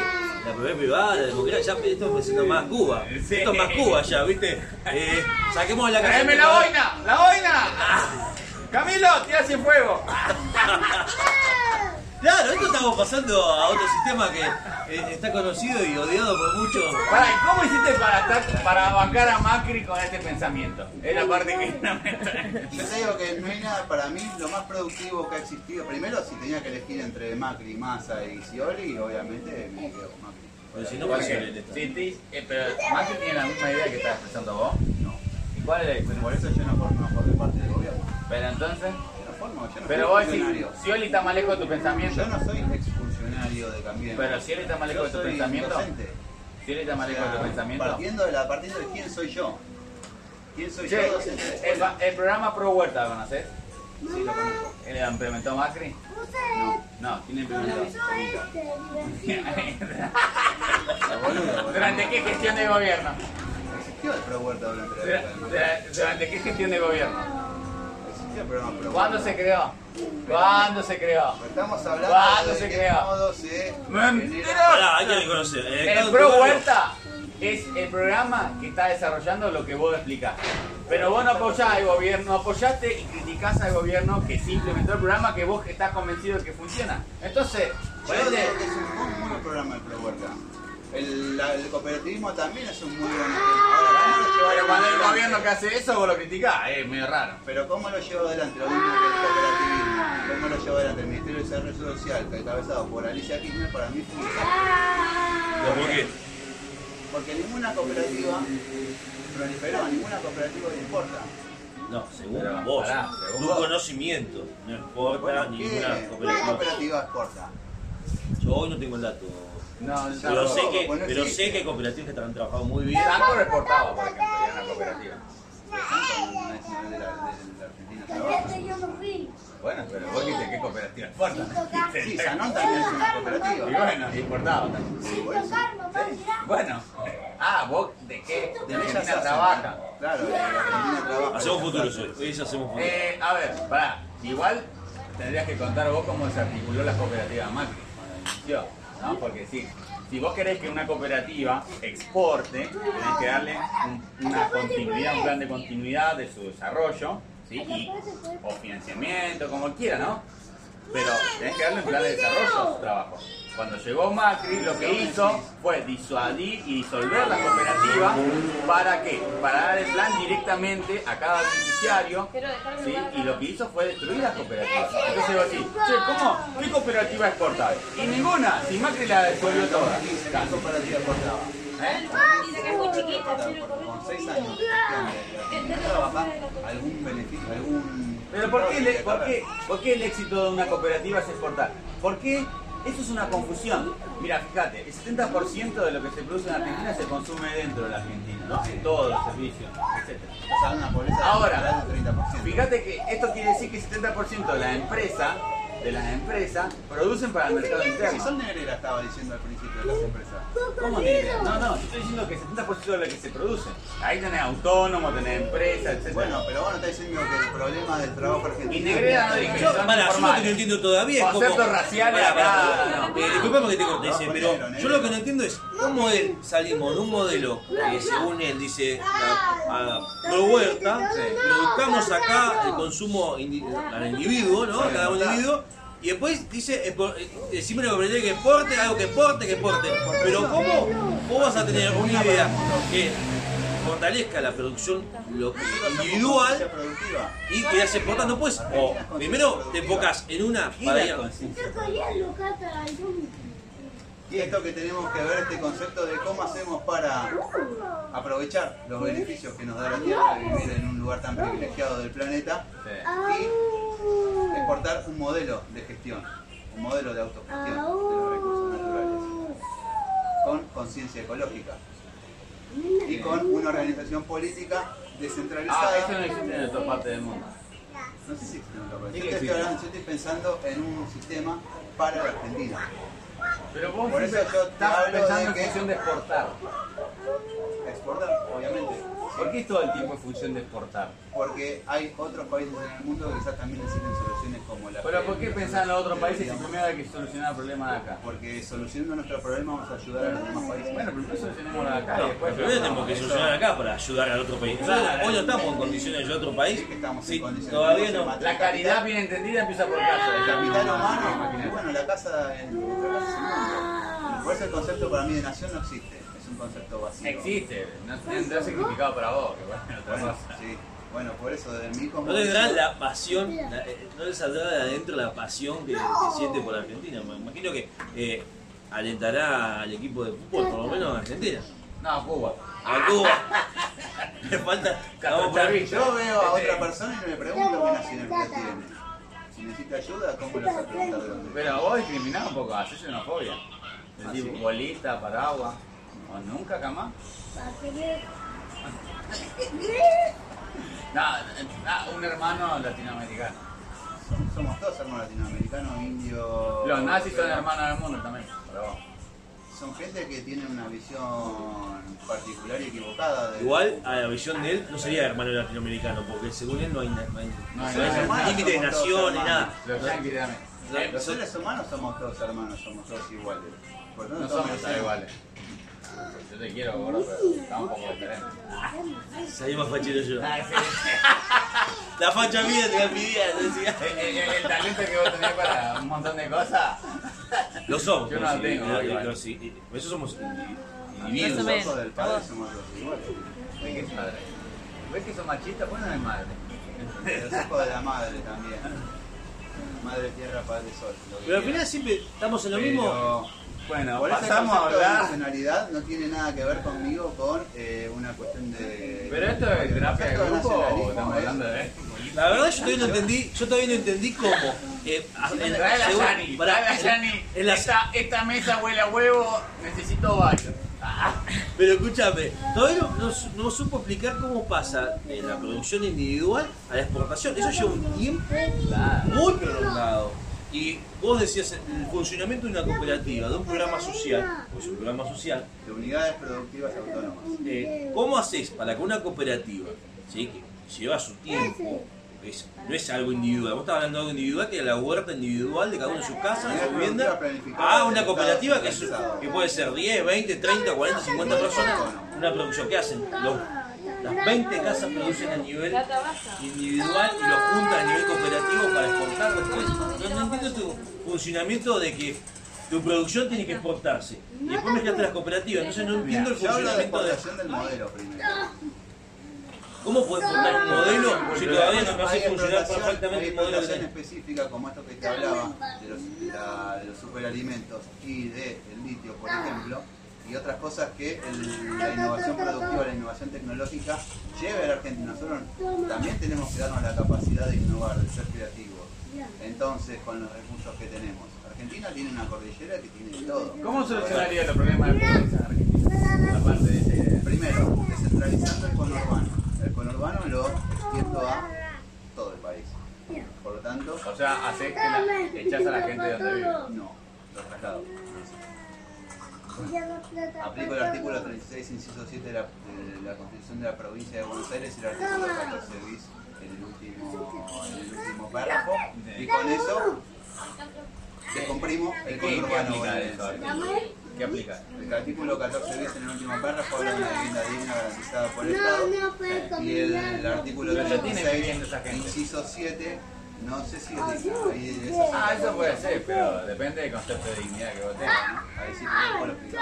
Speaker 3: la propiedad privada, de la democracia. Ya esto es siendo más Cuba.
Speaker 1: Sí.
Speaker 3: Esto es más Cuba ya, ¿viste? Eh, saquemos la casa.
Speaker 1: ¡Tráeme la boina! ¡La boina! ¡Camilo, tira sin fuego!
Speaker 3: Claro, esto estamos pasando a otro sistema que eh, está conocido y odiado por muchos.
Speaker 1: Pará, ¿y ¿cómo hiciste para, estar- para bancar a Macri con este pensamiento? Es la parte que no me
Speaker 2: Yo te digo que no hay nada, para mí lo más productivo que ha existido, primero si tenía que elegir entre Macri, Massa y Scioli, obviamente me quedo con Macri.
Speaker 3: Pero si no,
Speaker 1: ¿Por
Speaker 3: ¿cuál?
Speaker 1: Sí, eh, pero Macri tiene la misma idea que estás expresando vos.
Speaker 2: No.
Speaker 1: ¿Y cuál es?
Speaker 2: Por eso yo no formo por
Speaker 1: Pero entonces,
Speaker 2: no formo, yo no
Speaker 1: pero vos decís,
Speaker 2: funcionario.
Speaker 1: Scioli está más lejos de tu pensamiento.
Speaker 2: Yo no soy exfuncionario de Cambiemos.
Speaker 1: Pero Scioli está más lejos de tu pensamiento.
Speaker 2: docente.
Speaker 1: Scioli está más
Speaker 2: O
Speaker 1: lejos de
Speaker 2: sea,
Speaker 1: tu pensamiento.
Speaker 2: Partiendo de, la, partiendo de quién soy yo. ¿Quién soy
Speaker 1: Che,
Speaker 2: yo, docente de
Speaker 1: el, el programa Pro Huerta, ¿lo conoces?
Speaker 2: Sí, lo conozco.
Speaker 1: ¿El lo implementó Macri?
Speaker 2: No.
Speaker 1: No, ¿quién implementó?
Speaker 2: Boludo,
Speaker 1: ¿Durante qué gestión de gobierno?
Speaker 2: Existió el Pro Huerta durante la
Speaker 1: ¿Durante qué gestión de gobierno?
Speaker 2: Existió el programa Pro
Speaker 1: ¿Cuándo se creó? ¿Cuándo se creó?
Speaker 2: Estamos hablando
Speaker 1: ¿Cuándo
Speaker 2: de
Speaker 1: se
Speaker 2: qué
Speaker 1: creó?
Speaker 2: modo se
Speaker 1: Mentiroso.
Speaker 3: Pará, hay que reconocer. eh,
Speaker 1: El Pro Huerta es el programa que está desarrollando lo que vos explicaste. Pero vos no apoyás al gobierno, apoyaste y criticás al gobierno que sí implementó el programa que vos estás convencido de que funciona. Entonces,
Speaker 2: Yo digo que es un muy, muy buen programa el Pro Huerta. El, la- el cooperativismo también es un muy buen ejemplo. Ahora, ¿cómo lo lleva
Speaker 1: pero cuando el gobierno que hace eso vos lo criticás, es medio raro.
Speaker 2: Pero ¿cómo lo lleva adelante? Lo mismo que el cooperativismo. ¿Cómo lo lleva adelante el Ministerio de Desarrollo Social, que encabezado por Alicia Kirchner, para mí funciona.
Speaker 3: ¿Pero ¿Por qué?
Speaker 2: Porque ninguna cooperativa proliferó, ninguna cooperativa le importa.
Speaker 3: No, según
Speaker 1: Pero,
Speaker 3: vos.
Speaker 1: pará, según
Speaker 3: tu
Speaker 1: vos.
Speaker 3: conocimiento. No importa
Speaker 2: Bueno, ¿qué,
Speaker 3: ninguna
Speaker 2: ¿qué
Speaker 3: cooperativa.
Speaker 2: cooperativa exporta?
Speaker 3: Yo hoy no tengo el dato.
Speaker 1: No,
Speaker 3: Pero sé que,
Speaker 2: bueno,
Speaker 3: pero
Speaker 2: sí.
Speaker 3: sé que hay cooperativas que han trabajado muy bien.
Speaker 1: Sanco reportaba, por ejemplo, y era una cooperativa.
Speaker 2: No es no es de la, de la Argentina Trabajo.
Speaker 4: yo no fui.
Speaker 1: Bueno, pero vos dijiste qué cooperativa exporta.
Speaker 2: Sí, Sanón también es una
Speaker 1: Y bueno, importaba también.
Speaker 2: Sí.
Speaker 1: Bueno, ah, vos de qué? De Argentina trabaja.
Speaker 2: Claro, de la Argentina trabaja.
Speaker 3: Hacemos futuros hoy. Hoy hacemos futuros.
Speaker 1: Eh, a ver, pará, igual tendrías que contar vos cómo se articuló la cooperativa Macri cuando inició, ¿no? Porque sí, si vos querés que una cooperativa exporte, tenés que darle un- una continuidad, un plan de continuidad de su desarrollo, ¿sí? Y, o financiamiento, como quiera, ¿no? Pero tenés que darle un plan de desarrollo a su trabajo. Cuando llegó Macri, lo que hizo fue disuadir y disolver la cooperativa. ¿Para qué? Para dar el plan directamente a cada beneficiario. ¿sí? Y lo que hizo fue destruir las cooperativas. Che, ¿cómo? ¿Qué cooperativa exportable? Y ninguna, si Macri la disolvió toda.
Speaker 2: ¿Qué cooperativa exportaba?
Speaker 1: ¿Eh?
Speaker 4: Dice que es muy chiquita.
Speaker 2: Con seis años algún beneficio, algún...
Speaker 1: Pero ¿por qué, le- por, qué, ¿por qué el éxito de una cooperativa es exportar? ¿Por qué? Eso es una confusión. Mira, fíjate, el 70% de lo que se produce en Argentina se consume dentro de la Argentina, ¿no? Todos los servicios, etc.
Speaker 2: O sea, una pobreza
Speaker 1: Ahora,
Speaker 2: del 30%.
Speaker 1: Fíjate que esto quiere decir que el 70% de la empresa, de las empresas, producen para el mercado
Speaker 2: Si
Speaker 1: interno.
Speaker 2: Sol Negrera estaba diciendo al principio de las empresas.
Speaker 1: ¿Cómo idea? No, no, yo estoy diciendo que el 70% de lo que se produce. Ahí tenés autónomos, tenés empresas, etc.
Speaker 2: Bueno, pero vos no estás diciendo que el problema del trabajo
Speaker 1: y
Speaker 2: argentino...
Speaker 1: Negrera no dije,
Speaker 3: Yo,
Speaker 1: son
Speaker 3: yo lo que no entiendo todavía es cómo.
Speaker 1: Conceptos raciales
Speaker 3: Pará, pará,
Speaker 1: acá,
Speaker 3: no. Eh, disculpame que te corte,
Speaker 2: No,
Speaker 3: ese,
Speaker 2: ponelo,
Speaker 3: pero
Speaker 2: negro.
Speaker 3: yo lo que no entiendo es cómo él salimos de un modelo que según él dice a, a pro huerta, produzcamos acá el consumo al individuo, ¿no? A cada individuo. Y después dice, eh, decime lo que aprendí que exporte, algo que exporte, que exporte. Pero ¿cómo vos vas a tener una idea que fortalezca la producción individual y que hace exportando pues o primero te enfocas en una
Speaker 1: ¿Qué
Speaker 3: para ir
Speaker 2: Y esto que tenemos que ver, este concepto de cómo hacemos para aprovechar los beneficios que nos da la Tierra de vivir en un lugar tan privilegiado del planeta
Speaker 1: Sí.
Speaker 2: y exportar un modelo de gestión, un modelo de autogestión de los recursos naturales, con conciencia ecológica y con una organización política
Speaker 1: Ah,
Speaker 2: descentralizada.
Speaker 1: eso no existe en otra parte del mundo.
Speaker 2: No sé si existe en otro país.
Speaker 1: Sí
Speaker 2: Yo
Speaker 1: que
Speaker 2: te estoy
Speaker 1: existe.
Speaker 2: hablando- yo estoy pensando en un sistema para la Argentina.
Speaker 1: Pero vos
Speaker 2: Por eso yo te hablo
Speaker 1: pensando
Speaker 2: de que-
Speaker 1: de exportar.
Speaker 2: Exportar, obviamente.
Speaker 1: ¿Por qué todo el tiempo es función de exportar?
Speaker 2: Porque hay otros países en el mundo que quizás también necesitan soluciones como la
Speaker 1: Pero ¿por qué pensar en los otros países si primero hay que solucionar el problema de acá?
Speaker 2: Porque solucionando nuestro problema vamos a ayudar a los demás países.
Speaker 1: Bueno, primero solucionemos la de acá y
Speaker 3: No,
Speaker 1: después...
Speaker 3: primero tenemos que solucionar acá para ayudar al otro país. Nosotros hoy no estamos en condiciones de otro país.
Speaker 2: Sí que estamos en
Speaker 3: Sí,
Speaker 2: condiciones.
Speaker 3: todavía no.
Speaker 1: La caridad bien entendida empieza por casa.
Speaker 2: El capital humano, bueno, la casa en nuestra casa es el mundo. Por eso el concepto para mí de nación no existe, es un concepto vacío.
Speaker 1: Existe, no tendrá significado para vos, que bueno, otra
Speaker 2: Bueno,
Speaker 1: cosa.
Speaker 2: sí. Bueno, por eso de mí como...
Speaker 3: No les dará la pasión, la- eh, no les saldrá de adentro la pasión que, que siente por Argentina. Me imagino que eh, alentará al equipo de fútbol, por lo menos a Argentina.
Speaker 1: No, Cuba.
Speaker 3: A Cuba. Le falta. A
Speaker 2: Yo veo a otra persona y me pregunto qué nacionalidad tiene. Si necesita ayuda, ¿cómo le vas a preguntar de dónde?
Speaker 1: Pero vos discriminás un poco, haces xenofobia.
Speaker 2: ¿Ah,
Speaker 1: Decir
Speaker 2: sí?
Speaker 1: bolita, paraguas. O nunca jamás. No, no, un hermano latinoamericano.
Speaker 2: Somos- todos hermanos latinoamericanos, indios...
Speaker 1: Los nazis son hermanos del mundo también. Pero vos.
Speaker 2: Son gente que tiene una visión particular y equivocada. De...
Speaker 3: Igual a la visión de él no sería hermano latinoamericano, porque según él no hay, no hay,
Speaker 1: No hay
Speaker 3: no hay
Speaker 2: hermanos,
Speaker 3: límite de
Speaker 2: todos
Speaker 3: naciones, nada.
Speaker 1: Los.
Speaker 3: No,
Speaker 2: Los seres humanos somos todos hermanos, somos todos iguales. Por
Speaker 1: No somos iguales. Yo te quiero, gordo, pero está un poco diferente.
Speaker 3: Salimos fachero yo.
Speaker 1: Ah, sí.
Speaker 3: La facha mía te la pidía, decía.
Speaker 1: El, el- el talento que vos tenés para un montón de cosas.
Speaker 3: Lo somos.
Speaker 1: Yo no tengo,
Speaker 3: lo- sí, Por eso somos indi-
Speaker 2: Los
Speaker 3: individuos.
Speaker 4: menos.
Speaker 2: ojos del padre somos todos iguales.
Speaker 1: ¿Ves que es padre? ¿Ves que son machistas? Pues no es madre.
Speaker 2: Los ojos de la madre también. Madre tierra, padre sol.
Speaker 3: Pero al final siempre estamos en lo mismo.
Speaker 1: Bueno,
Speaker 2: por
Speaker 1: pasamos a
Speaker 2: concepto de
Speaker 1: hablar.
Speaker 2: nacionalidad no tiene nada que ver conmigo con eh, una cuestión de...
Speaker 1: ¿Pero esto es terapia de grupo o estamos
Speaker 2: es-
Speaker 1: hablando de.?
Speaker 3: La verdad yo todavía no entendí, yo todavía no entendí cómo. Eh, en-
Speaker 1: Trae la
Speaker 3: según-
Speaker 1: Yani,
Speaker 3: pará,
Speaker 1: trae la
Speaker 3: en-
Speaker 1: Yani.
Speaker 3: en la-
Speaker 1: Esta, esta mesa huele a huevo, necesito baño. Ah,
Speaker 3: Pero escúchame, todavía no, no su- no supo explicar cómo pasa de la producción individual a la exportación. Eso lleva un tiempo muy prolongado. Y vos decías el funcionamiento de una cooperativa, de un programa social, pues un programa social,
Speaker 2: de unidades productivas autónomas.
Speaker 3: eh, ¿cómo haces para que una cooperativa, ¿sí? que lleva su tiempo, es- no es algo individual, vos estás hablando de algo individual, que es la huerta individual de cada uno en su casa, en su vivienda, a una cooperativa que, es- que puede ser 10, 20, 30, 40, 50 personas, una producción que hacen. Los- las 20 casas producen a nivel individual y lo juntan a nivel cooperativo para exportar después. No, no entiendo tu funcionamiento de que tu producción tiene que exportarse y después mezclaste las cooperativas, entonces no entiendo el
Speaker 2: de
Speaker 3: funcionamiento de...
Speaker 2: exportación del modelo primero.
Speaker 3: ¿Cómo puedes exportar un modelo si todavía no, no hace
Speaker 2: Hay
Speaker 3: funcionar perfectamente
Speaker 2: hay
Speaker 3: el modelo tenés?
Speaker 2: específica como esto que te hablaba de los, de la- de los superalimentos y del litio, por ejemplo, y otras cosas que el- la innovación productiva, la innovación tecnológica lleve a la Argentina. Nosotros también tenemos que darnos la capacidad de innovar, de ser creativos. Entonces, con los recursos que tenemos. Argentina tiene una cordillera que tiene todo.
Speaker 1: ¿Cómo solucionaría los problemas de pobreza en Argentina? Aparte de idea.
Speaker 2: Primero, descentralizando el conurbano. El conurbano lo extiendo a todo el país. Por lo tanto,
Speaker 1: O sea, haces que la, echás a la gente de donde vive.
Speaker 2: no, los traslados. Aplico el artículo 36, inciso 7 de la, de la Constitución de la Provincia de Buenos Aires y el artículo 14 bis en el último, en el último párrafo. Y con eso descomprimo el
Speaker 1: ¿Qué, qué
Speaker 2: conurbano bonaerense.
Speaker 1: ¿Qué aplica?
Speaker 2: El artículo 14 bis en el último párrafo habla de una vivienda digna garantizada por el Estado. Y el, el artículo
Speaker 1: Pero ya tiene
Speaker 2: 36,
Speaker 1: vivienda esa gente.
Speaker 2: inciso 7, no sé si es
Speaker 1: Ah, eso puede ser, pero depende del concepto de dignidad que vos tengas, ¿no?
Speaker 2: Ahí sí, vos lo explicás.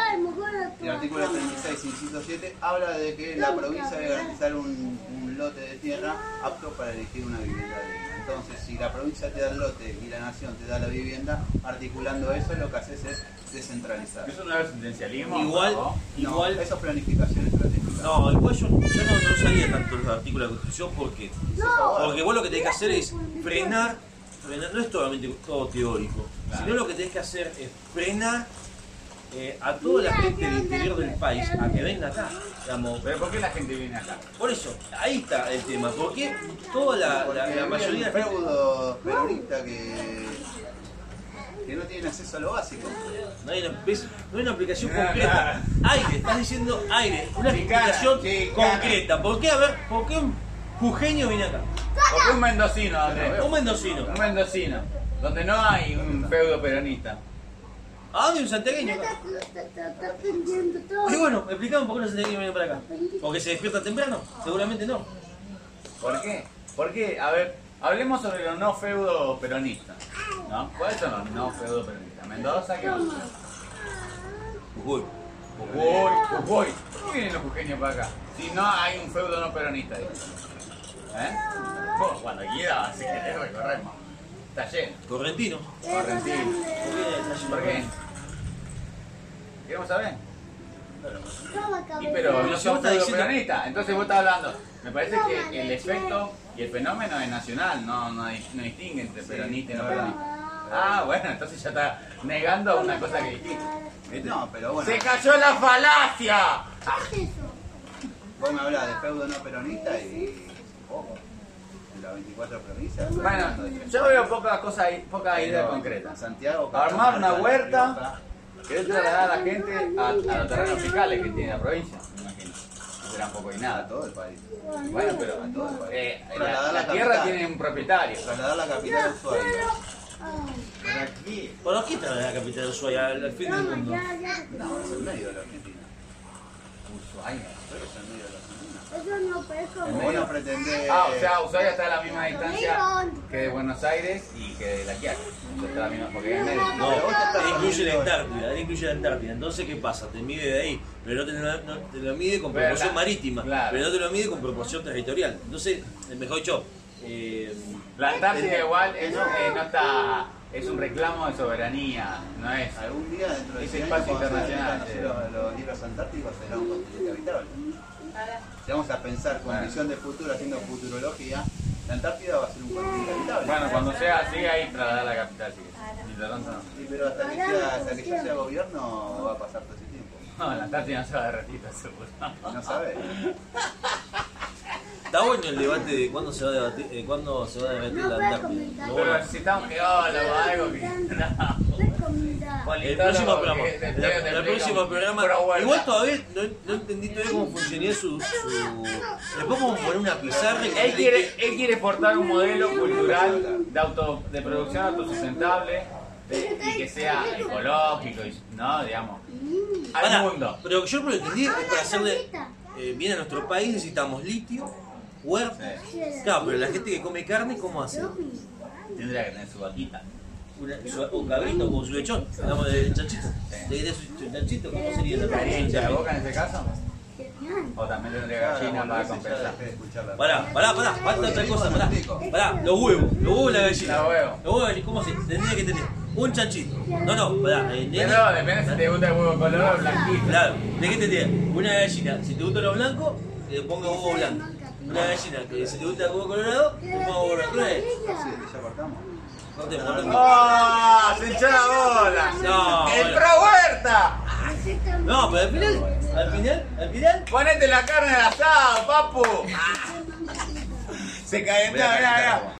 Speaker 2: El artículo 36, inciso 7, habla de que la provincia debe garantizar un, un lote de tierra apto para elegir una vivienda digna. Entonces, si la provincia te da el lote y la nación te da la vivienda, articulando eso, lo que haces es descentralizar.
Speaker 1: ¿Eso no es residencialismo?
Speaker 3: Igual,
Speaker 1: ¿no?
Speaker 3: igual,
Speaker 2: No, eso es planificación estratégica.
Speaker 3: No, igual yo, yo no, no usaría tanto los artículos de la Constitución porque, porque vos lo que tenés que hacer es frenar, frenar no es solamente todo teórico,
Speaker 1: Claro.
Speaker 3: sino lo que tenés que hacer es frenar eh, a toda la gente del interior del país a que venga acá. Digamos,
Speaker 1: ¿Pero por qué la gente viene acá?
Speaker 3: por eso, ahí está el tema, porque toda la, la, la mayoría de
Speaker 2: un
Speaker 3: la gente...
Speaker 2: feudo peronista que que no tienen acceso a lo básico.
Speaker 3: No hay una, ves, no hay una aplicación
Speaker 1: Ah,
Speaker 3: concreta. Aire, estás diciendo aire. Una aplicación concreta. ¿Por qué? A ver, ¿por qué un jujeño viene acá?
Speaker 1: Porque un mendocino, donde,
Speaker 3: Un mendocino.
Speaker 1: un mendocino, donde no hay un feudo peronista.
Speaker 3: ¿A dónde un santiagueño acá?
Speaker 4: Está aprendiendo todo.
Speaker 3: Y bueno, explicame por qué los santiagueños vienen para acá. ¿Porque se despierta temprano? Seguramente no.
Speaker 1: ¿Por qué? Porque, a ver, hablemos sobre los no feudo peronistas. ¿no? ¿Cuáles son los no feudo peronistas? Mendoza, ¿qué.
Speaker 3: Uy.
Speaker 1: Jujuy, Jujuy. ¿Por qué vienen los jujeños para acá? Si no hay un feudo no peronista. digo. ¿Eh? Vos, cuando quiera, así que te recorremos. Está lleno.
Speaker 3: Correntino.
Speaker 1: Correntino.
Speaker 3: ¿Por qué?
Speaker 1: ¿Queremos saber? Y pero no feudo
Speaker 3: diciendo-
Speaker 1: peronistas. Entonces vos estás hablando. Me parece que el efecto y el fenómeno es nacional, no, no, no distingue entre peronista y no peronista. Ah, bueno, entonces ya está negando una cosa que dijiste.
Speaker 2: No, pero bueno,
Speaker 1: ¡Se cayó la falacia!
Speaker 4: ¿Qué es eso?
Speaker 2: vos me hablas de feudo no peronista y poco. En las 24 provincias.
Speaker 1: Bueno, yo veo pocas cosas, pocas ideas
Speaker 2: En
Speaker 1: concretas.
Speaker 2: Santiago,
Speaker 1: Armar una huerta. Querés trasladar a la gente a, a los terrenos fiscales que tiene la provincia, me imagino. Será un poco y
Speaker 2: A
Speaker 1: nada.
Speaker 2: todo el país.
Speaker 1: Bueno, pero
Speaker 2: A todo el país.
Speaker 1: eh, la,
Speaker 2: Trasladar
Speaker 1: la
Speaker 2: la
Speaker 1: tierra
Speaker 2: capital.
Speaker 1: tiene un propietario.
Speaker 2: Trasladar la capital a Ushuaia.
Speaker 4: Ay,
Speaker 2: ¿Para qué?
Speaker 3: ¿Por qué está la capital de Ushuaia al fin del mundo?
Speaker 4: ya, ya.
Speaker 2: No, es el medio de la Argentina.
Speaker 1: Ushuaia.
Speaker 2: Pero es el medio de la Argentina.
Speaker 4: Eso no,
Speaker 2: no pretendés.
Speaker 1: Ah, o sea, Ushuaia está a la misma distancia que de Buenos Aires y que de La Quiaca. O sea, está a la misma, porque es medio.
Speaker 3: No, él incluye la Antártida, él incluye la Antártida. Entonces, ¿qué pasa? Te mide de ahí, pero no te, lo- no te lo mide con
Speaker 1: Pero
Speaker 3: proporción
Speaker 1: la-
Speaker 3: marítima,
Speaker 1: claro.
Speaker 3: pero no te lo mide con proporción territorial. Entonces, eh, mejor dicho, eh,
Speaker 1: La Antártida igual es, eh, no está, es un reclamo de soberanía, no es.
Speaker 2: Algún día dentro de
Speaker 1: Es
Speaker 2: 100 años,
Speaker 1: espacio internacional, sí.
Speaker 2: los, los libros antárticos será un continente habitable. Si vamos a pensar con visión de futuro, haciendo futurología, la Antártida va a ser un continente habitable.
Speaker 1: Bueno, cuando sea así, ahí trasladar la capital, sí.
Speaker 2: Sí, pero hasta que, sea, hasta que yo sea gobierno va a pasar todo ese tiempo.
Speaker 1: No, la Antártida no se va a derretir, seguro.
Speaker 2: No sabes.
Speaker 3: está bueno el debate de cuándo se va a debatir, eh, cuándo se va a derretir
Speaker 4: No
Speaker 3: la Antártida.
Speaker 1: Pero
Speaker 3: bueno.
Speaker 1: si estamos geólogos o algo que. No.
Speaker 3: El próximo programa. El, próximo programa. Igual todavía no, no entendí todavía cómo funcionaría su. su... Le podemos poner una pizarra y
Speaker 1: Él quiere, él quiere exportar un modelo cultural de, auto, de producción autosustentable de- y que sea ecológico, y, ¿no? Digamos, al
Speaker 3: Pará,
Speaker 1: mundo.
Speaker 3: Pero yo lo que entendí es que para hacerle eh, bien a nuestro país necesitamos litio, huerta. Claro, pero la gente que come carne, ¿cómo hace?
Speaker 1: Tendría que tener su vaquita.
Speaker 3: Una- su- un cabrito con su lechón, hablamos de chanchito. ¿De, de su chanchito? ¿Cómo sería la
Speaker 1: boca en ese caso? ¿O también tendría gallina para compensar?
Speaker 3: Pará, pará, pará, falta otra cosa, pará. Pará, los huevos, los huevos de la gallina.
Speaker 1: Los huevos.
Speaker 3: Los huevos, ¿cómo se? Tendría que tener un chanchito. No, no, pará, eh, nene.
Speaker 1: Pero depende si te gusta el huevo colorado o blanquito.
Speaker 3: Claro, ¿de qué te tiene? Una gallina, si te gusta lo blanco, que le ponga huevo blanco. Una gallina que si te gusta el huevo colorado, le ponga huevo blanco. ¿No es?
Speaker 2: ya cortamos.
Speaker 3: Cortemos, cortemos.
Speaker 1: ¡Oh! ¡Se hinchó la bola!
Speaker 3: No,
Speaker 1: ¡El
Speaker 3: bueno.
Speaker 1: pro huerta!
Speaker 3: No, pero al final, al final, al final.
Speaker 1: Ponete la carne al asado, papu. Se calentó, mirá, mirá.